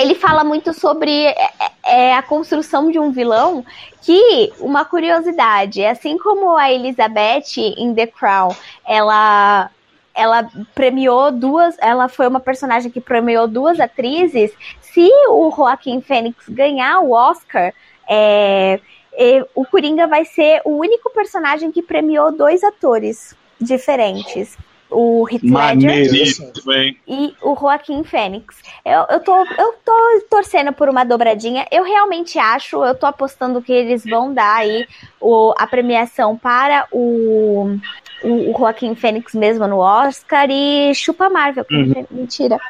ele fala muito sobre é, é, a construção de um vilão que, uma curiosidade, assim como a Elizabeth em The Crown, ela ela premiou duas, ela foi uma personagem que premiou duas atrizes. Se o Joaquim Fênix ganhar o Oscar, é, é, o Coringa vai ser o único personagem que premiou dois atores diferentes. O Heath Ledger e o Joaquim Fênix. Eu, eu, tô, eu tô torcendo por uma dobradinha. Eu realmente acho, eu tô apostando que eles vão dar aí o, a premiação para o, o, o Joaquim Fênix mesmo no Oscar e chupa Marvel. Mentira.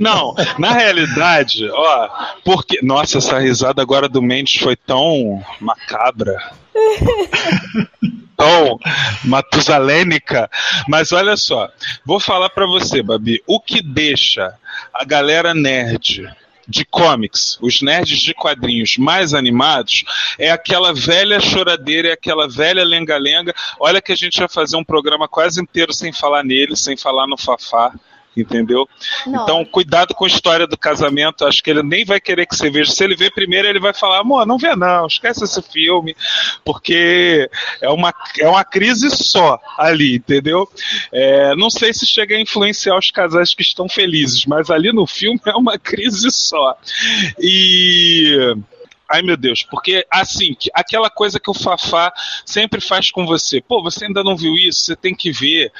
Não, na realidade, ó, porque. Nossa, essa risada agora do Mendes foi tão macabra. tão matusalênica. Mas olha só, vou falar pra você, Babi, o que deixa a galera nerd de comics, os nerds de quadrinhos mais animados, é aquela velha choradeira, é aquela velha lenga-lenga. Olha que a gente vai fazer um programa quase inteiro sem falar nele, sem falar no Fafá. Entendeu? Não. Então, cuidado com a história do casamento. Acho que ele nem vai querer que você veja. Se ele ver primeiro, ele vai falar: amor, não vê, não, esquece esse filme, porque é uma, é uma crise só ali, entendeu? É, não sei se chega a influenciar os casais que estão felizes, mas ali no filme é uma crise só. E. Ai meu Deus, porque assim, que- aquela coisa que o Fafá sempre faz com você, pô, você ainda não viu isso, você tem que ver.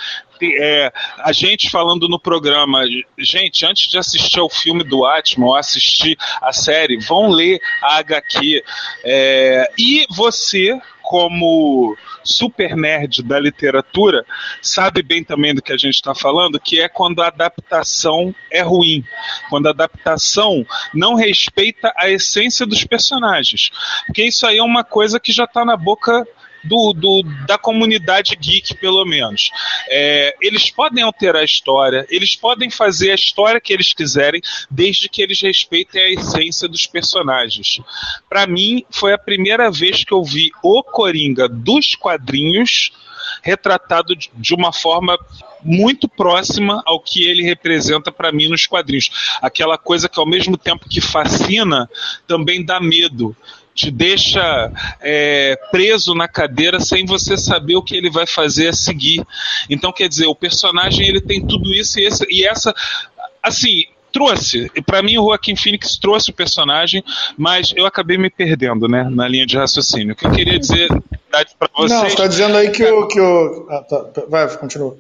É, a gente falando no programa, gente, antes de assistir ao filme do Atman ou assistir a série, vão ler a HQ. É, e você, como super nerd da literatura, sabe bem também do que a gente está falando, que é quando a adaptação é ruim, quando a adaptação não respeita a essência dos personagens. Porque isso aí é uma coisa que já está na boca do, do- da comunidade geek, pelo menos. É, eles podem alterar a história, eles podem fazer a história que eles quiserem, desde que eles respeitem a essência dos personagens. Para mim, foi a primeira vez que eu vi o Coringa dos quadrinhos retratado de- uma forma muito próxima ao que ele representa para mim nos quadrinhos. Aquela coisa que ao mesmo tempo que fascina, também dá medo. Te deixa é, preso na cadeira sem você saber o que ele vai fazer a seguir. Então, quer dizer, o personagem ele tem tudo isso e, esse- e essa. Assim, trouxe. Para mim, o Joaquim Phoenix trouxe o personagem, mas eu acabei me perdendo, né, na linha de raciocínio. O que eu queria dizer, para vocês. Não, está dizendo aí que o. Que o... Ah, tá. Vai, continua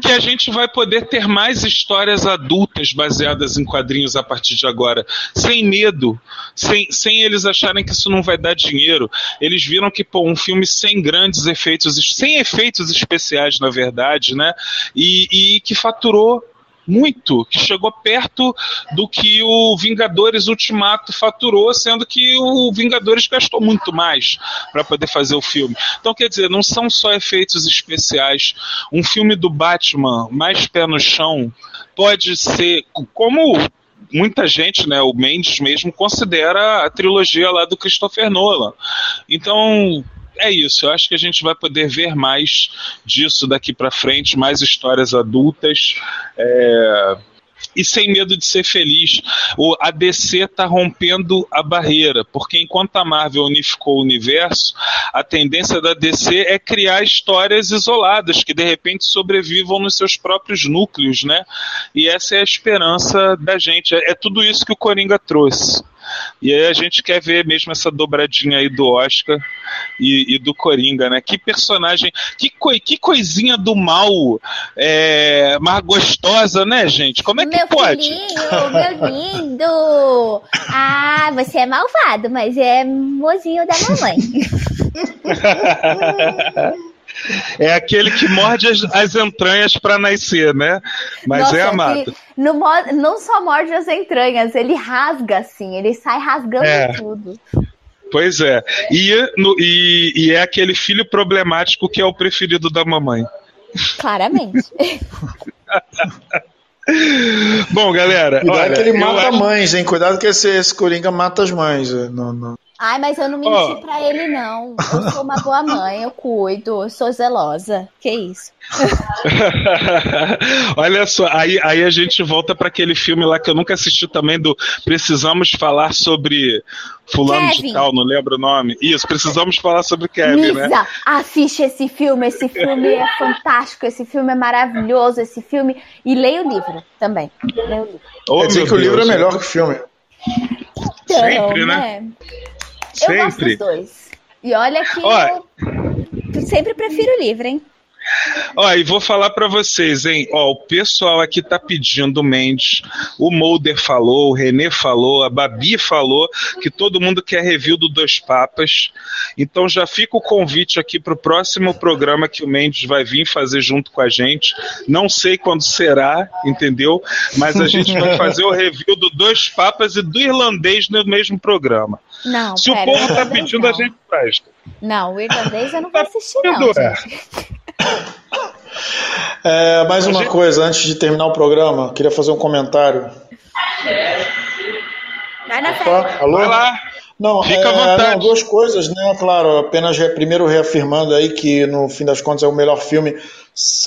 que a gente vai poder ter mais histórias adultas baseadas em quadrinhos a partir de agora, sem medo, sem, sem eles acharem que isso não vai dar dinheiro. Eles viram que pô, um filme sem grandes efeitos, sem efeitos especiais, na verdade, né? E, e que faturou muito, que chegou perto do que o Vingadores Ultimato faturou, sendo que o Vingadores gastou muito mais para poder fazer o filme. Então, quer dizer, não são só efeitos especiais. Um filme do Batman mais pé no chão pode ser, como muita gente, né, o Mendes mesmo considera a trilogia lá do Christopher Nolan. Então, é isso. Eu acho que a gente vai poder ver mais disso daqui para frente, mais histórias adultas. É e sem medo de ser feliz. O, a DC está rompendo a barreira, porque enquanto a Marvel unificou o universo, a tendência da DC é criar histórias isoladas que de repente sobrevivam nos seus próprios núcleos, né? E essa é a esperança da gente. É, é tudo isso que o Coringa trouxe. E aí a gente quer ver mesmo essa dobradinha aí do Oscar e, e do Coringa, né? Que personagem, que, coi, que coisinha do mal é, mais gostosa, né, gente? Como é que meu pode? Filhinho, meu lindo! Ah, você é malvado, mas é mozinho da mamãe. É aquele que morde as, as entranhas para nascer, né? Mas Nossa, é amado. Não, não só morde as entranhas, ele rasga assim, ele sai rasgando é. tudo. Pois é. E, no, e, e é aquele filho problemático que é o preferido da mamãe. Claramente. Bom, galera. Cuidado olha, que ele mata acho... mães, hein? Cuidado que esse, esse Coringa mata as mães. Eh, não, não. Ai, mas eu não menti oh. pra ele, não. Eu sou uma boa mãe, eu cuido, eu sou zelosa. Que isso? Olha só, aí, aí a gente volta para aquele filme lá que eu nunca assisti também do Precisamos falar sobre fulano Kevin. de tal, não lembro o nome. Isso, precisamos falar sobre Kevin, Lisa, né? assiste esse filme, esse filme é fantástico, esse filme é maravilhoso, esse filme e leia o livro também. Leia o livro. Oh, Quer dizer que o livro é melhor que o filme. Então, Sempre, né? né? Eu sempre. gosto dos dois. E olha que eu sempre prefiro o livro, hein? Ó, e vou falar para vocês, hein? Ó, o pessoal aqui tá pedindo Mendes, o Mulder falou, o Renê falou, a Babi falou que todo mundo quer review do Dois Papas. Então já fica o convite aqui pro próximo programa que o Mendes vai vir fazer junto com a gente. Não sei quando será, entendeu? Mas a gente vai fazer o review do Dois Papas e do Irlandês no mesmo programa. Não, Se pera, o povo tá pedindo, não. a gente faz. Não, o irlandês eu não vou assistir, não, é. É, mais uma coisa, antes de terminar o programa, queria fazer um comentário. Vai na Opa, alô? Vai lá. Não, Fica é, à vontade. Não, duas coisas, né? Claro, apenas primeiro reafirmando aí que no fim das contas é o melhor filme,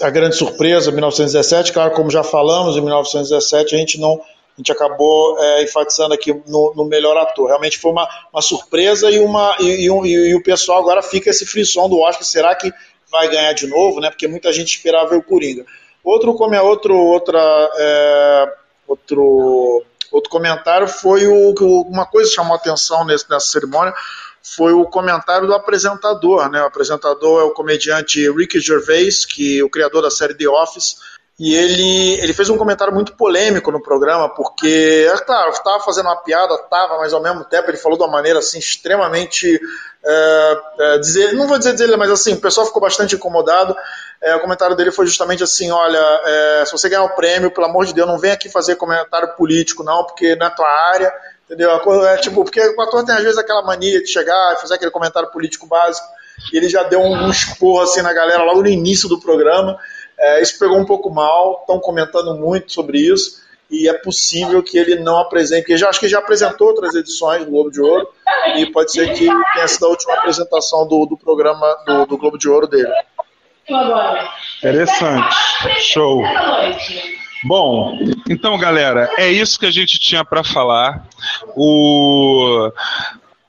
a grande surpresa, 1917. Claro, como já falamos, em 1917 a gente não a gente acabou é, enfatizando aqui no, no, melhor ator. Realmente foi uma, uma surpresa e, uma, e, e, e, o pessoal agora fica esse frisson do Oscar. Será que vai ganhar de novo, né? Porque muita gente esperava o Coringa. Outro, como outro, outra, é, outro, outro comentário foi o uma coisa que chamou atenção nesse, nessa cerimônia foi o comentário do apresentador, né? O apresentador é o comediante Ricky Gervais, que é o criador da série The Office e ele, ele fez um comentário muito polêmico no programa, porque, é claro, estava fazendo uma piada, estava, mas ao mesmo tempo ele falou de uma maneira assim, extremamente. É, é, dizer, não vou dizer dele, mas assim, o pessoal ficou bastante incomodado. É, o comentário dele foi justamente assim: olha, é, se você ganhar o prêmio, pelo amor de Deus, não vem aqui fazer comentário político, não, porque não é tua área. Entendeu? É, tipo, porque o ator tem às vezes aquela mania de chegar e fazer aquele comentário político básico. E ele já deu um, um esporro assim na galera logo no início do programa. É, isso pegou um pouco mal, estão comentando muito sobre isso, e é possível que ele não apresente, porque já acho que já apresentou outras edições do Globo de Ouro, e pode ser que tenha sido a última apresentação do, do programa do, do Globo de Ouro dele. Interessante. Show. Bom, então, galera, é isso que a gente tinha para falar. O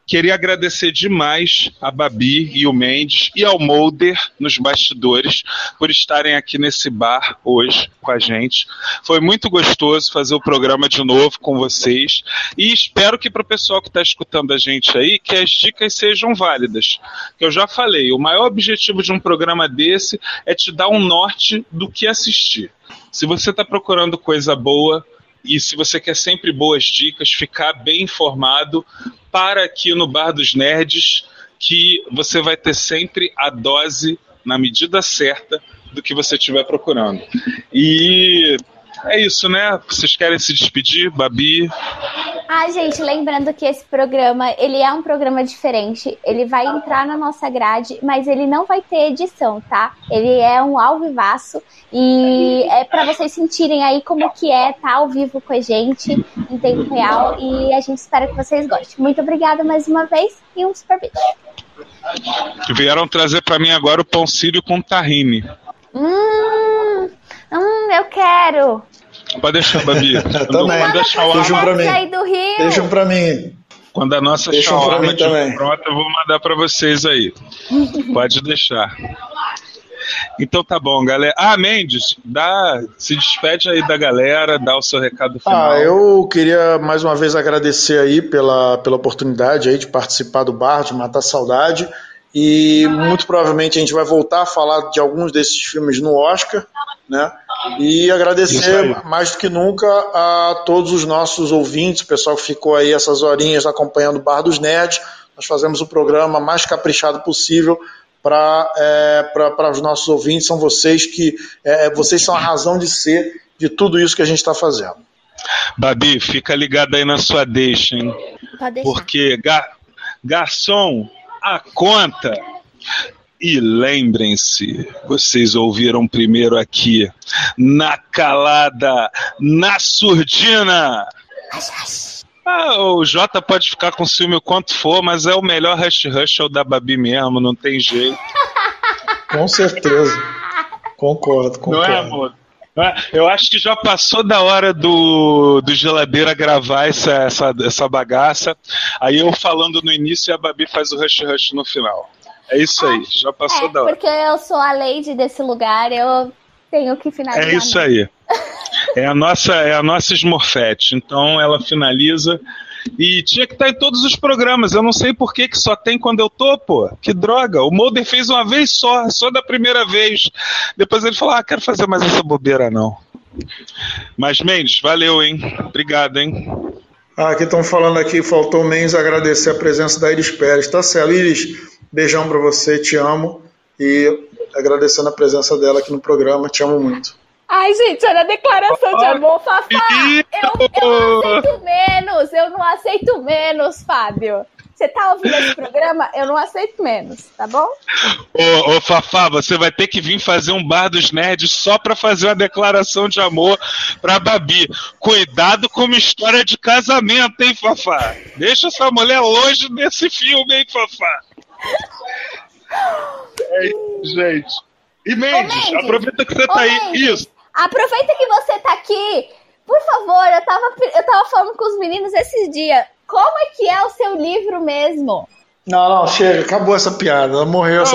Queria agradecer demais a Babi e o Mendes e ao Molder nos bastidores por estarem aqui nesse bar hoje com a gente. Foi muito gostoso fazer o programa de novo com vocês e espero que para o pessoal que está escutando a gente aí que as dicas sejam válidas. Que eu já falei, o maior objetivo de um programa desse é te dar um norte do que assistir. Se você está procurando coisa boa, e se você quer sempre boas dicas, ficar bem informado, para aqui no Bar dos Nerds, que você vai ter sempre a dose na medida certa do que você estiver procurando. E é isso, né? Vocês querem se despedir, Babi? Ah, gente, lembrando que esse programa, ele é um programa diferente. Ele vai entrar na nossa grade, mas ele não vai ter edição, tá? Ele é um ao vivaço e é para vocês sentirem aí como que é estar tá ao vivo com a gente em tempo real e a gente espera que vocês gostem. Muito obrigada mais uma vez e um super beijo. Vieram trazer para mim agora o pão sírio com tahine. Hum, hum, eu quero. Pode deixar, Babi. também. Quando. Deixa um pra mim. Do Rio. Deixa um pra mim. Quando a nossa deixa shawarma estiver pronta, eu vou mandar para vocês aí. Pode deixar. Então tá bom, galera. Ah, Mendes, dá, se despede aí da galera, dá o seu recado final. Ah, eu queria mais uma vez agradecer aí pela, pela oportunidade aí de participar do bar, de matar saudade. E muito provavelmente a gente vai voltar a falar de alguns desses filmes no Oscar, né? E agradecer mais do que nunca a todos os nossos ouvintes, o pessoal que ficou aí essas horinhas acompanhando o Bar dos Nerds. Nós fazemos o programa mais caprichado possível para é, os nossos ouvintes. São vocês que é, vocês são a razão de ser de tudo isso que a gente está fazendo. Babi, fica ligado aí na sua deixa, hein? Porque gar, garçom, a conta. E lembrem-se, vocês ouviram primeiro aqui, na calada, na surdina. Ah, o Jota pode ficar com ciúme o quanto for, mas é o melhor Rush Rush é o da Babi mesmo, não tem jeito. Com certeza. Concordo, concordo. Não é, amor? Eu acho que já passou da hora do, do geladeira gravar essa, essa, essa bagaça. Aí eu falando no início e a Babi faz o rush rush no final. É isso aí, já passou é, da hora. Porque eu sou a lady desse lugar, eu tenho que finalizar. É isso aí. É a nossa, é a nossa Smurfette. Então ela finaliza. E tinha que estar em todos os programas. Eu não sei por que, que só tem quando eu tô, pô. Que droga. O Mulder fez uma vez só, só da primeira vez. Depois ele falou: ah, quero fazer mais essa bobeira, não. Mas, Mendes, valeu, hein? Obrigado, hein? Ah, aqui estão falando aqui, faltou Mendes agradecer a presença da Iris Pérez. Tá certo, Iris, beijão pra você, te amo. E agradecendo a presença dela aqui no programa, te amo muito. Ai, gente, olha a declaração de amor, Fafá. Eu, eu não aceito menos, eu não aceito menos, Fábio. Você tá ouvindo esse programa? Eu não aceito menos, tá bom? Ô, ô, Fafá, você vai ter que vir fazer um bar dos nerds só pra fazer uma declaração de amor pra Babi. Cuidado com uma história de casamento, hein, Fafá? Deixa essa mulher longe desse filme, hein, Fafá? É isso, gente. E Mendes, Mendes aproveita que você tá Mendes. aí. Isso. Aproveita que você tá aqui. Por favor, eu tava, eu tava falando com os meninos esses dias. Como é que é o seu livro mesmo? Não, não, chega, acabou essa piada. Ela morreu essa